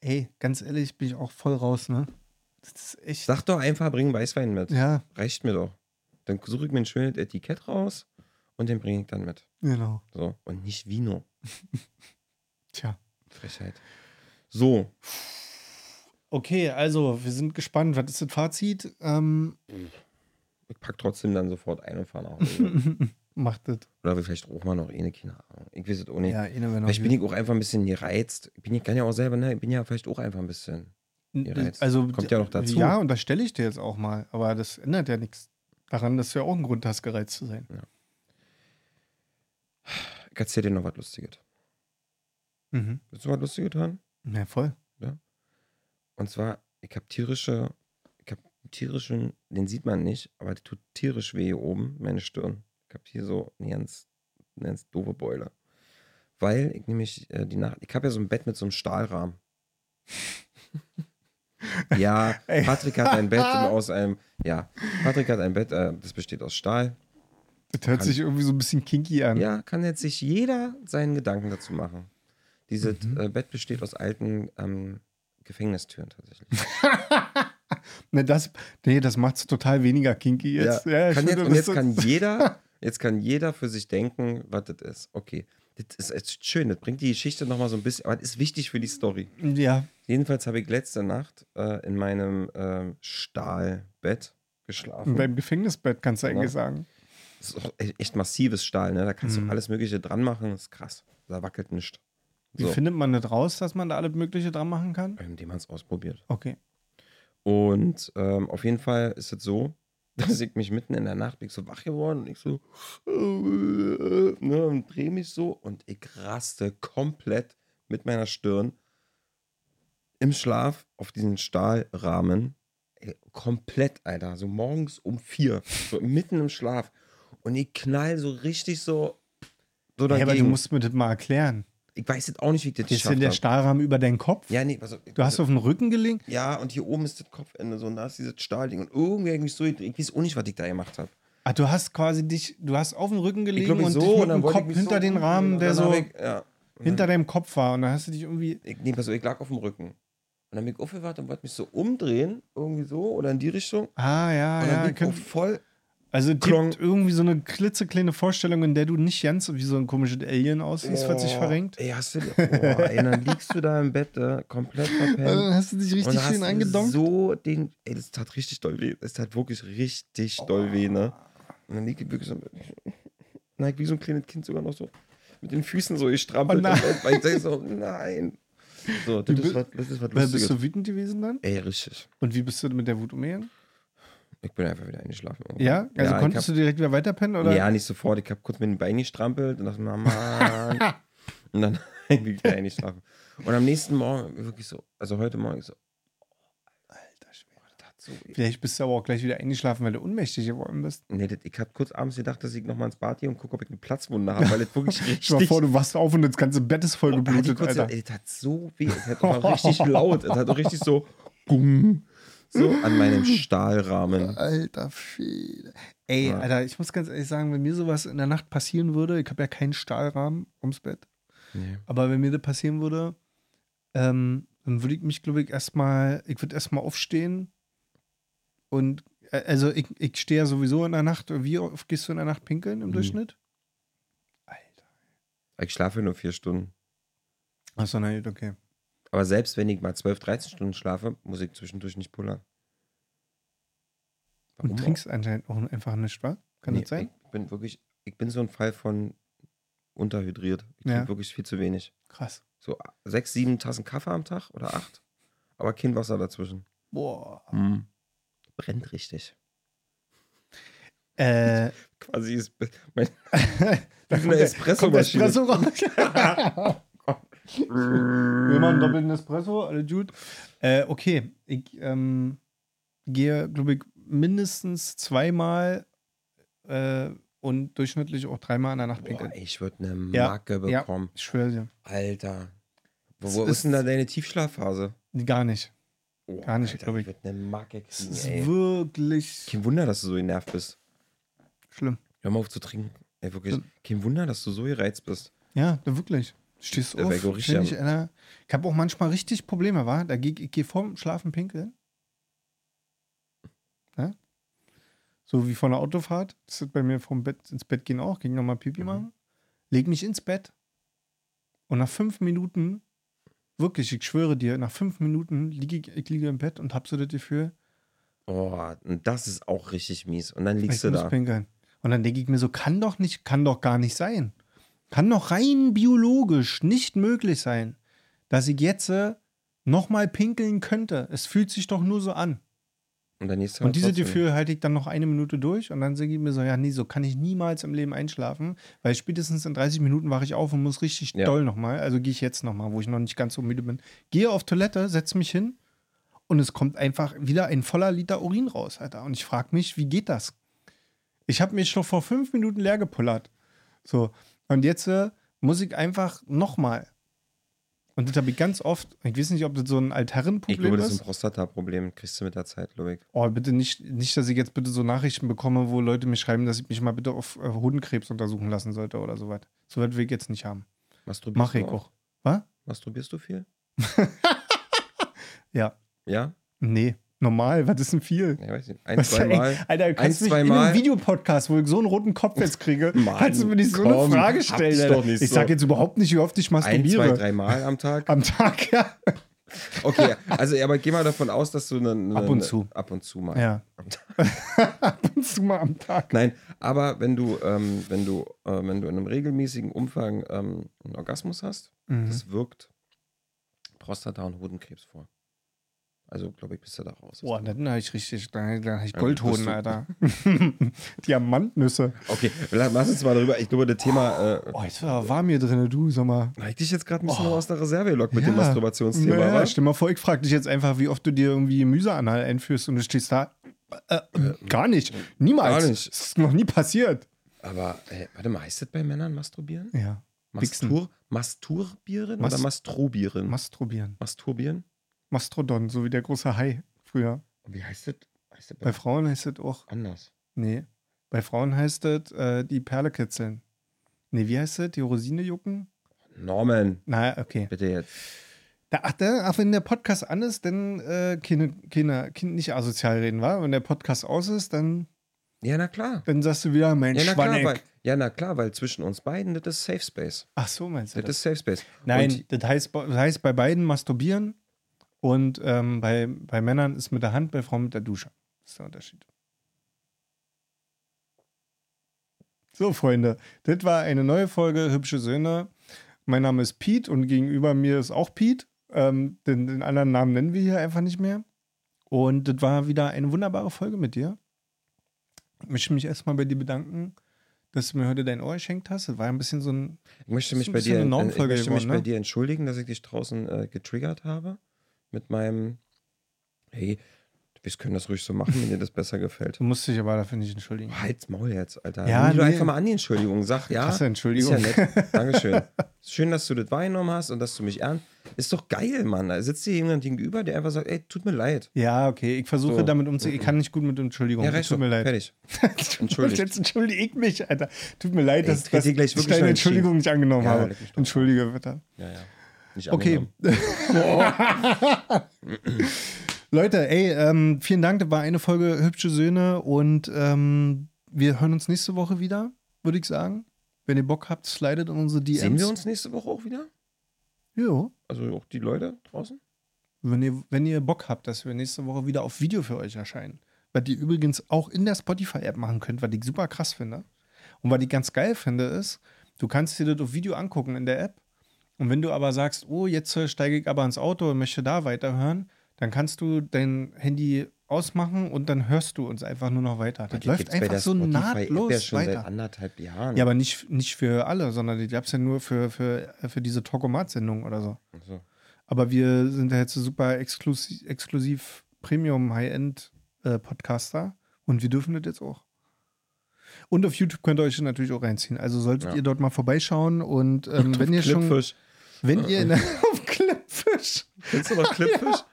Ey, ganz ehrlich, bin ich auch voll raus, ne? Das ist echt. Sag doch einfach, bring Weißwein mit. Ja. Reicht mir doch. Dann suche ich mir ein schönes Etikett raus und den bringe ich dann mit. Genau. So. Und nicht Vino. Tja. Frechheit. So. Okay, also wir sind gespannt. Was ist das Fazit? Ähm, ich pack trotzdem dann sofort ein und fahre nach Hause. macht das. Oder vielleicht auch mal noch eine, keine Ahnung. Ich weiß es auch nicht. Ja, eine, wenn vielleicht bin ich auch einfach ein bisschen gereizt. Ich bin, ich kann ja auch selber, ne? Ich bin ja vielleicht auch einfach ein bisschen gereizt. Also, Kommt ja noch dazu. Ja, und das stelle ich dir jetzt auch mal. Aber das ändert ja nichts daran, dass du ja auch einen Grund hast, gereizt zu sein. Ja. Ich erzähle dir noch was Lustiges. Mhm. Willst du was Lustiges hören? Ja, voll. Ja. Und zwar, ich habe tierische, ich habe tierischen, den sieht man nicht, aber der tut tierisch weh hier oben, meine Stirn. Ich habe hier so eine ganz, eine ganz doofe Beule. Weil ich nämlich äh, die Nacht, ich habe ja so ein Bett mit so einem Stahlrahmen. ja, Patrick hat ein Bett aus einem, ja, Patrick hat ein Bett, äh, das besteht aus Stahl. Das hört kann, sich irgendwie so ein bisschen kinky an. Ja, kann jetzt sich jeder seinen Gedanken dazu machen. Dieses mhm. äh, Bett besteht aus alten ähm, Gefängnistüren tatsächlich. ne, das, nee, das macht es total weniger kinky jetzt. Ja, ja, kann jetzt und jetzt kann jeder Jetzt kann jeder für sich denken, was das ist. Okay. Das ist schön, das bringt die Geschichte nochmal so ein bisschen, aber das ist wichtig für die Story. Ja. Jedenfalls habe ich letzte Nacht äh, in meinem äh, Stahlbett geschlafen. In deinem Gefängnisbett kannst du genau. eigentlich sagen. Das ist auch echt massives Stahl, ne? Da kannst mhm. du alles Mögliche dran machen, das ist krass. Da wackelt nichts. So. Wie findet man das raus, dass man da alles Mögliche dran machen kann? Indem man es ausprobiert. Okay. Und ähm, auf jeden Fall ist es so, dass ich mich mitten in der Nacht bin ich so wach geworden und ich so ne, und drehe mich so und ich raste komplett mit meiner Stirn im Schlaf auf diesen Stahlrahmen. Ey, komplett, Alter. So morgens um vier, so mitten im Schlaf. Und ich knall so richtig so. so dagegen. Ja, aber du musst mir das mal erklären. Ich weiß jetzt auch nicht, wie ich das Ist denn der Stahlrahmen über deinen Kopf? Ja, nee. Also, du hast auf den Rücken gelegt? Ja, und hier oben ist das Kopfende so und da ist dieses Stahlding. Und irgendwie mich so, ich weiß auch nicht, was ich da gemacht habe. Ah, du hast quasi dich, du hast auf den Rücken gelegen und so, mit dem Kopf hinter so den Rahmen, der so ich, ja. hinter deinem Kopf war. Und dann hast du dich irgendwie. Ich, nee, also ich lag auf dem Rücken. Und dann bin ich aufgewacht und wollte mich so umdrehen, irgendwie so, oder in die Richtung. Ah, ja, und dann ja. Bin ich voll Also es gibt irgendwie so eine klitzekleine Vorstellung, in der du nicht ganz wie so ein komisches Alien aussiehst, was sich Oh, verrenkt. Ey, hast du, oh, ey, dann liegst du da im Bett, äh, komplett verpennt. Dann hast du dich richtig schön angedonkt. so den, ey, das tat richtig doll weh. Das tat wirklich richtig doll weh, ne? Und dann liegt ich wirklich so, nein, wie so ein kleines Kind sogar noch so mit den Füßen so gestrampelt Oh nein. im Bett, weil ich denke so, nein. So, das ist was, das ist was Wer bist Lustiges. du wütend gewesen dann? Ey, richtig. Und wie bist du mit der Wut umgegangen? Ich bin einfach wieder eingeschlafen. irgendwann. Ja? Also ich konntest hab, du direkt wieder weiterpennen? Oder? Ja, nicht sofort. Ich habe kurz mit den Beinen gestrampelt und dachte, Mann. und dann irgendwie wieder eingeschlafen. Und am nächsten Morgen wirklich so, also heute Morgen so, Alter Schwede. das hat so weh. Vielleicht bist du aber auch gleich wieder eingeschlafen, weil du ohnmächtig geworden bist. Nee, das, ich habe kurz abends gedacht, dass ich nochmal ins Bad gehe und gucke, ob ich eine Platzwunde habe, weil das wirklich richtig. Stell mal vor, du wachst auf und das ganze Bett ist voll Oh, geblutet, Alter. ey, das hat so weh. Es hat auch richtig laut. Es hat auch richtig so, bumm, so an meinem Stahlrahmen. Alter Schwede. Ey, Ja. Alter, ich muss ganz ehrlich sagen, wenn mir sowas in der Nacht passieren würde, ich habe ja keinen Stahlrahmen ums Bett, Nee. aber wenn mir das passieren würde, ähm, dann würde ich mich, glaube ich, erstmal, ich würde erstmal aufstehen und, äh, also ich, ich stehe ja sowieso in der Nacht, wie oft gehst du in der Nacht pinkeln im Nie. Durchschnitt? Alter. Ich schlafe nur vier Stunden. Achso, na gut, okay. Aber selbst wenn ich mal 12, 13 Stunden schlafe, muss ich zwischendurch nicht pullern. Und trinkst anscheinend auch einfach nichts, wa? Kann Nee, das sein? Ich bin wirklich, ich bin so ein Fall von unterhydriert. Ich Ja. trinke wirklich viel zu wenig. Krass. So sechs, sieben Tassen Kaffee am Tag oder acht. Aber kein Wasser dazwischen. Boah. Hm. Brennt richtig. Äh, Quasi ist mein, da eine Espresso-Maschine. Espresso raus. Wir machen doppelten Espresso, alle gut. Äh, okay, ich ähm, gehe, glaube ich, mindestens zweimal äh, und durchschnittlich auch dreimal in der Nacht pinkeln. ich würde eine Ja, Marke ja. bekommen. Ich schwöre dir. Alter. Wo, wo ist- ist denn da deine Tiefschlafphase? Gar nicht. Oh, Gar nicht, Alter, glaub ich. Ich würde eine Marke kriegen, ist ey. wirklich Kein Wunder, dass du so genervt bist. schlimm. Hör mal auf zu trinken. Ey, wirklich. Ja. Kein Wunder, dass du so gereizt bist. Ja, da wirklich. Stehst auf, ich am- Alter. Ich habe auch manchmal richtig Probleme, wa? Da geh, ich gehe vorm Schlafen pinkeln. Ja? So wie von der Autofahrt. Das ist bei mir vom Bett ins Bett gehen auch. Ging nochmal Pipi Mhm. machen. Leg mich ins Bett. Und nach fünf Minuten, wirklich, ich schwöre dir, nach fünf Minuten liege ich, ich liege im Bett und hab so das Gefühl, Oh, und das ist auch richtig mies. Und dann ich liegst du da. pinkeln. Und dann denke ich mir so, kann doch nicht, kann doch gar nicht sein. Kann doch rein biologisch nicht möglich sein, dass ich jetzt äh, nochmal pinkeln könnte. Es fühlt sich doch nur so an. Und dann Und diese. Gefühl halte ich dann noch eine Minute durch und dann sage ich mir so, ja, nee, so kann ich niemals im Leben einschlafen, weil spätestens in 30 Minuten wache ich auf und muss richtig Ja. doll nochmal. Also gehe ich jetzt nochmal, wo ich noch nicht ganz so müde bin. Gehe auf Toilette, setze mich hin und es kommt einfach wieder ein voller Liter Urin raus, Alter. Und ich frage mich, wie geht das? Ich habe mich schon vor fünf Minuten leer gepullert. So, und jetzt äh, muss ich einfach nochmal. Und das habe ich ganz oft. Ich weiß nicht, ob das so ein Ich Altherrenproblem glaube, das ist. ist ein Prostata-Problem. Kriegst du mit der Zeit, glaube ich. Oh, bitte nicht, nicht, dass ich jetzt bitte so Nachrichten bekomme, wo Leute mir schreiben, dass ich mich mal bitte auf äh, Hodenkrebs untersuchen lassen sollte oder sowas. So weit will ich jetzt nicht haben. Masturbierst Mache du ich auch. Was? Masturbierst du viel? Ja. Ja? Nee. Normal, was ist denn viel? Ja, weiß nicht. Ein, Was zwei ey, Mal. Alter, du kannst Ein, mich in einem Videopodcast, wo ich so einen roten Kopf jetzt kriege, Mann, kannst du mir nicht so komm, eine Frage stellen. Alter. ich so. sag jetzt überhaupt nicht, wie oft ich Ein, masturbiere. zwei, drei Mal am Tag. Am Tag, ja. Okay, also aber geh mal davon aus, dass du eine, eine, Ab und zu. Ab und zu mal. Ja. Am Tag. Ab und zu mal am Tag. Nein, aber wenn du, ähm, wenn du, äh, wenn du in einem regelmäßigen Umfang ähm, einen Orgasmus hast, Mhm. das wirkt Prostata und Hodenkrebs vor. Also, glaube ich, bist du da raus. Boah, dann habe ich richtig, dann habe ich Ja, Goldhoden, Alter. Diamantnüsse. Okay, lass uns mal darüber. Ich glaube, das Thema. Äh, Oh, jetzt war warm hier drin, du, sag mal. habe ich dich jetzt gerade ein bisschen Oh. aus der Reserve gelockt mit dem Ja. Masturbationsthema. Naja, wa? stell mal vor, ich frage dich jetzt einfach, wie oft du dir irgendwie Gemüseanal einführst und du stehst da. Äh, gar nicht. Niemals. Gar nicht. Das ist noch nie passiert. Aber, äh, warte mal, heißt das bei Männern masturbieren? Ja. Mastur, masturbieren Mas- oder mastrobieren? Masturbieren. masturbieren? Mastrodon, so wie der große Hai früher. Und wie heißt das? Heißt das bei Bei Frauen heißt das auch. anders? Nee. Bei Frauen heißt das äh, die Perle kitzeln. Nee, wie heißt das? Die Rosine jucken? Norman, Na, okay. bitte jetzt. Da, ach, da, ach, wenn der Podcast an ist, dann äh, keine, keine, keine, nicht asozial reden, wa? Wenn der Podcast aus ist, dann Ja, na klar. Dann sagst du wieder, mein Ja, na klar, ja, na klar, weil zwischen uns beiden, das ist Safe Space. Ach so, meinst du Das das? ist Safe Space. Nein, das heißt, das heißt bei beiden masturbieren und ähm, bei, bei Männern ist mit der Hand, bei Frauen mit der Dusche. Das ist der Unterschied. So, Freunde, das war eine neue Folge Hübsche Söhne. Mein Name ist Pete und gegenüber mir ist auch Pete. Ähm, den, den anderen Namen nennen wir hier einfach nicht mehr. Und das war wieder eine wunderbare Folge mit dir. Ich möchte mich erstmal bei dir bedanken, dass du mir heute dein Ohr geschenkt hast. Das war ein bisschen so ein ich möchte mich ein bei dir, eine ich möchte mich geworden, bei ne? dir entschuldigen, dass ich dich draußen äh, getriggert habe. Mit meinem, hey, wir können das ruhig so machen, wenn dir das besser gefällt. Du musst dich aber dafür nicht entschuldigen. Halt's Maul jetzt, Alter. Ja, Nimm du nee. einfach mal an die Entschuldigung. Sag, ja. Krasse Entschuldigung. Ist ja nett. Dankeschön. Schön, dass du das wahrgenommen hast und dass du mich ernst. Ist doch geil, Mann. Da sitzt dir jemand gegenüber, der einfach sagt, ey, tut mir leid. Ja, okay. Ich versuche So. damit umzugehen. Ich kann nicht gut mit Entschuldigung. Ja, reicht Tut mir leid. Fertig. Entschuldigt. Jetzt entschuldige ich mich, Alter. Tut mir leid, Ey, dass, dass ich wirklich deine Entschuldigung nicht angenommen Ja, habe. Entschuldige bitte. Ja, ja. Nicht Okay. Leute, ey, ähm, vielen Dank. Das war eine Folge Hübsche Söhne und ähm, wir hören uns nächste Woche wieder, würde ich sagen. Wenn ihr Bock habt, slidet in unsere DMs. Sehen wir uns nächste Woche auch wieder? Ja. Also auch die Leute draußen? Wenn ihr, wenn ihr Bock habt, dass wir nächste Woche wieder auf Video für euch erscheinen. Was ihr übrigens auch in der Spotify-App machen könnt, was ich super krass finde. Und was ich ganz geil finde, ist, du kannst dir das auf Video angucken in der App. Und wenn du aber sagst, oh, jetzt äh, steige ich aber ins Auto und möchte da weiterhören, dann kannst du dein Handy ausmachen und dann hörst du uns einfach nur noch weiter. Das läuft einfach so Spotify-App nahtlos ja schon weiter. seit anderthalb Jahren. Ja, aber nicht, nicht für alle, sondern die gab es ja nur für, für, für diese Talkomat-Sendung oder so. So. Aber wir sind ja jetzt super exklusiv, exklusiv Premium High-End äh, Podcaster und wir dürfen das jetzt auch. Und auf YouTube könnt ihr euch natürlich auch reinziehen. Also solltet Ja. ihr dort mal vorbeischauen und ähm, wenn ihr schon. Wenn ihr in, auf Clipfish, Kennst du noch Clipfish?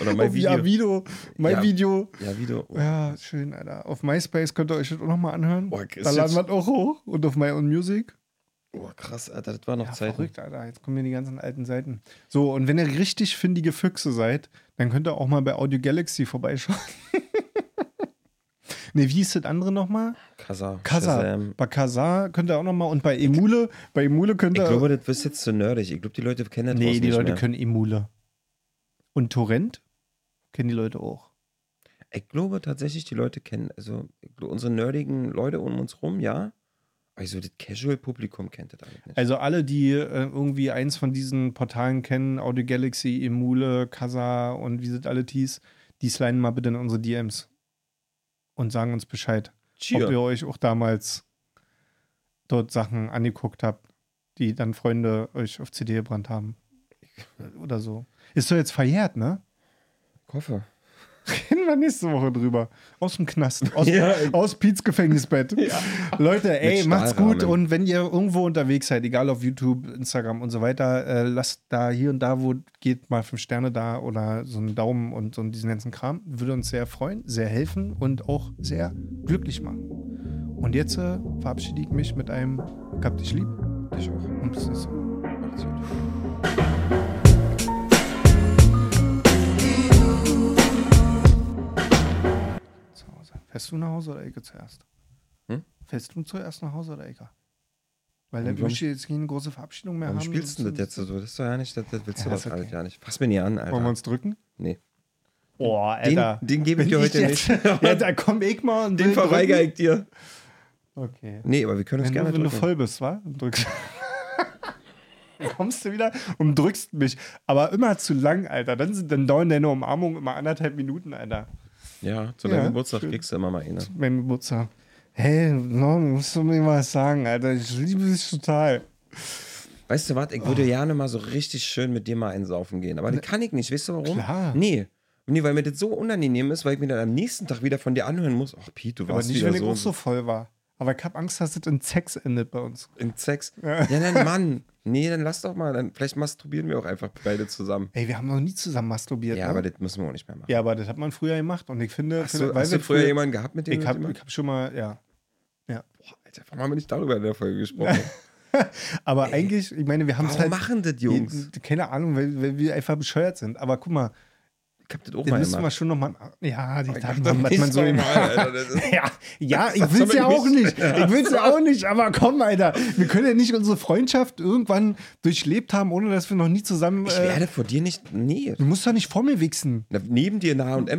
Oder mein Video? ja, Video, mein Ja. Video. Ja, Video. Oh, Ja, schön, Alter. Auf MySpace könnt ihr euch das auch nochmal anhören. Ist da laden wir das auch hoch. Und auf My Own Music. oh, krass, Alter, das war noch Ja, Zeit. verrückt, Alter. Jetzt kommen hier die ganzen alten Seiten. So, und wenn ihr richtig findige Füchse seid, dann könnt ihr auch mal bei Audio Galaxy vorbeischauen. ne, wie ist das andere nochmal? Kasa. Shazam. Bei Kasa könnt ihr auch nochmal. Und bei Emule, bei Emule könnt Ich ihr. glaube, das ist jetzt zu nerdig. Ich glaube, die Leute kennen das nee, die Leute mehr. können Emule. Und Torrent kennen die Leute auch. Ich glaube tatsächlich, die Leute kennen, also ich unsere nerdigen Leute um uns rum, ja. Also das Casual-Publikum kennt das alles nicht. Also alle, die äh, irgendwie eins von diesen Portalen kennen, Audio Galaxy, Emule, Kasa und wie sind alle hieß, die sliden mal bitte in unsere DMs und sagen uns Bescheid, ob Cheer. ihr euch auch damals dort Sachen angeguckt habt, die dann Freunde euch auf CD gebrannt haben. Oder so. Ist doch jetzt verjährt, ne? Ich hoffe. Reden wir nächste Woche drüber. Aus dem Knast. Aus, Ja. aus Piets Gefängnisbett. Leute, ey, macht's gut. Und wenn ihr irgendwo unterwegs seid, egal auf YouTube, Instagram und so weiter, äh, lasst da hier und da, wo geht, mal fünf Sterne da oder so einen Daumen und so diesen ganzen Kram. Würde uns sehr freuen, sehr helfen und auch sehr glücklich machen. Und jetzt äh, verabschiede ich mich mit einem Hab dich lieb Ich auch. und bis nächste Woche. Macht's gut. Fährst du nach Hause oder Ecke zuerst? Hm? Fährst du zuerst nach Hause oder Ecke? Weil Warum- dann möchte ich jetzt keine große Verabschiedung mehr Warum haben. spielst du das jetzt so? Das ist doch ja nicht, das, das willst du Ja, doch ist okay. alles ja nicht. Fass mir nie an, Alter. Wollen wir uns drücken? Nee. Boah, Den, Alter. den gebe ich dir heute jetzt, nicht. Ja, da komm ich mal und Den verweigere ich dir. Okay. Nee, aber wir können uns Wenn, gerne du, wenn du drücken. voll bist, wa? Und drückst. Dann kommst du wieder und drückst mich. Aber immer zu lang, Alter. Dann, sind, dann dauern deine Umarmungen immer anderthalb Minuten, Alter. Ja, zu Ja, deinem Geburtstag schön. kriegst du immer mal eine. Mein Geburtstag. Hey, no, musst du mir was sagen, Alter. Ich liebe dich total. Weißt du was, ich würde gerne mal so richtig schön mit dir mal einsaufen gehen. Aber das kann ich nicht. Weißt du warum? Ne. Klar. Nee. Nee, weil mir das so unangenehm ist, weil ich mir dann am nächsten Tag wieder von dir anhören muss. Ach, Pete, du Aber warst nicht, wieder wenn ich auch so voll war. Aber ich hab Angst, dass es in Sex endet bei uns. in Sex. Ja, dann Mann. Nee, dann lass doch mal. Dann, vielleicht masturbieren wir auch einfach beide zusammen. Ey, wir haben noch nie zusammen masturbiert. Ja, ne? aber das müssen wir auch nicht mehr machen. ja, aber das hat man früher gemacht. Und ich finde, Hast finde du, hast du wir früher jemanden gehabt, mit dem Ich habe hab schon mal, ja. Boah, Alter, warum haben wir nicht darüber in der Folge gesprochen? Aber eigentlich, ich meine, wir haben es halt. machen das Jungs? Keine Ahnung, weil, weil wir einfach bescheuert sind. Aber guck mal, Ich hab das auch Den mal müssen wir gemacht. schon nochmal. Ja, die Ich Taten, hab was das man so nicht im. mal, Alter, das ist- Ja, ja, ich Das will's ja auch nicht-. Ich will's ja auch nicht, aber komm, Alter. Wir können ja nicht unsere Freundschaft irgendwann durchlebt haben, ohne dass wir noch nie zusammen. Ich Äh, werde vor dir nicht. Nee. du musst doch nicht vor mir wichsen. Na, Neben dir in der oder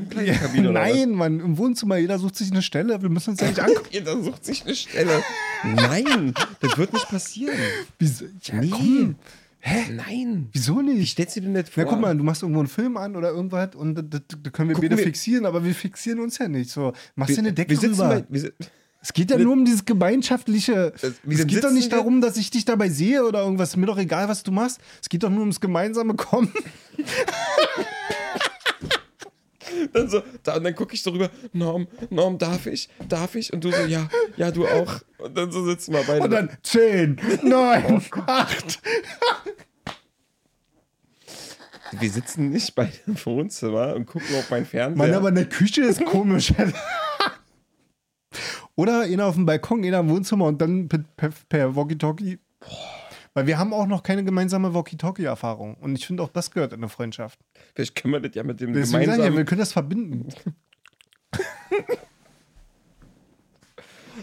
Nein, Mann, im Wohnzimmer, jeder sucht sich eine Stelle. Wir müssen uns ja nicht angucken. Jeder sucht sich eine Stelle. Nein, das wird nicht passieren. Wieso? Ja, Nee. komm. Nein. Wieso Wie nicht? stellst du dir das vor? Na, guck mal, du machst irgendwo einen Film an oder irgendwas und da, da, da können wir Gucken beide wir- fixieren, aber wir fixieren uns ja nicht. So, machst dir eine Decke wir sitzen rüber. bei, wir, si- Es geht ja nur um dieses gemeinschaftliche. wie Es geht doch sitzen nicht wir- darum, dass ich dich dabei sehe oder irgendwas. Mir doch egal, was du machst. Es geht doch nur ums gemeinsame Kommen. dann so, da, und dann gucke ich so rüber, Norm, Norm, darf ich? Darf ich? Und du so, ja, ja, du auch. Und dann so sitzen wir beide. Und dann 10, 9, Oh 8. wir sitzen nicht bei dem Wohnzimmer und gucken auf meinen Fernseher. Mann, aber in der Küche ist komisch. Oder einer auf dem Balkon, einer im Wohnzimmer und dann per, per, per Walkie-Talkie. Weil wir haben auch noch keine gemeinsame Walkie-Talkie-Erfahrung. Und ich finde auch, das gehört in eine Freundschaft. Vielleicht können wir das ja mit dem Deswegen sag ich ja, gemeinsamen... wir können das verbinden.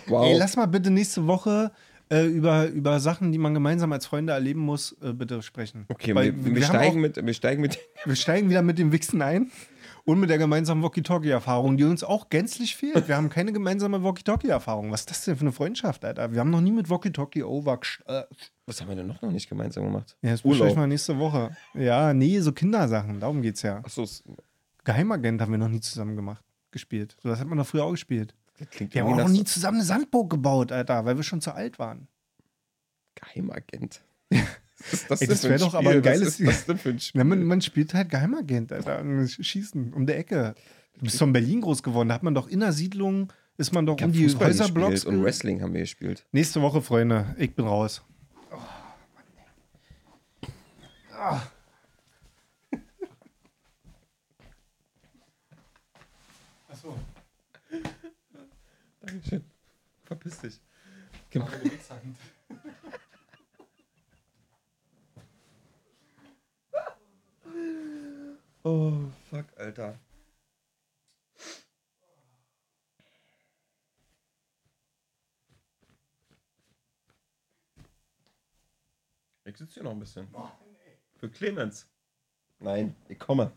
wow. Ey, lass mal bitte nächste Woche äh, über, über Sachen, die man gemeinsam als Freunde erleben muss, äh, bitte sprechen. okay, Weil wir, wir, haben steigen auch, mit, wir steigen mit... wir steigen wieder mit dem Wichsen ein und mit der gemeinsamen Walkie-Talkie-Erfahrung, die uns auch gänzlich fehlt. Wir haben keine gemeinsame Walkie-Talkie-Erfahrung. Was ist das denn für eine Freundschaft, Alter? Wir haben noch nie mit Walkie-Talkie over. Äh, Was haben wir denn noch, noch nicht gemeinsam gemacht? ja, das besprechen wir mal nächste Woche. Ja, nee, so Kindersachen, darum geht's ja. Achso, Geheimagent haben wir noch nie zusammen gemacht, gespielt. So, das hat man doch früher auch gespielt. Wir haben auch noch nie zusammen eine Sandburg gebaut, Alter, weil wir schon zu alt waren. Geheimagent. Was das Ey, das für wär ein doch aber ein geiles- Was denn für ein Spiel? Ja, man, man spielt halt Geheimagent, Alter. Schießen um der Ecke. Du bist doch in Berlin groß geworden. Da hat man doch in der Siedlung, ist man doch um die Fußball Häuserblocks. und Wrestling haben wir gespielt. Nächste Woche, Freunde. Ich bin raus. Achso. Dankeschön. Verpiss dich. Genau. Oh, fuck, Alter. Ich sitze hier noch ein bisschen. Für Clemens. Nein, ich komme.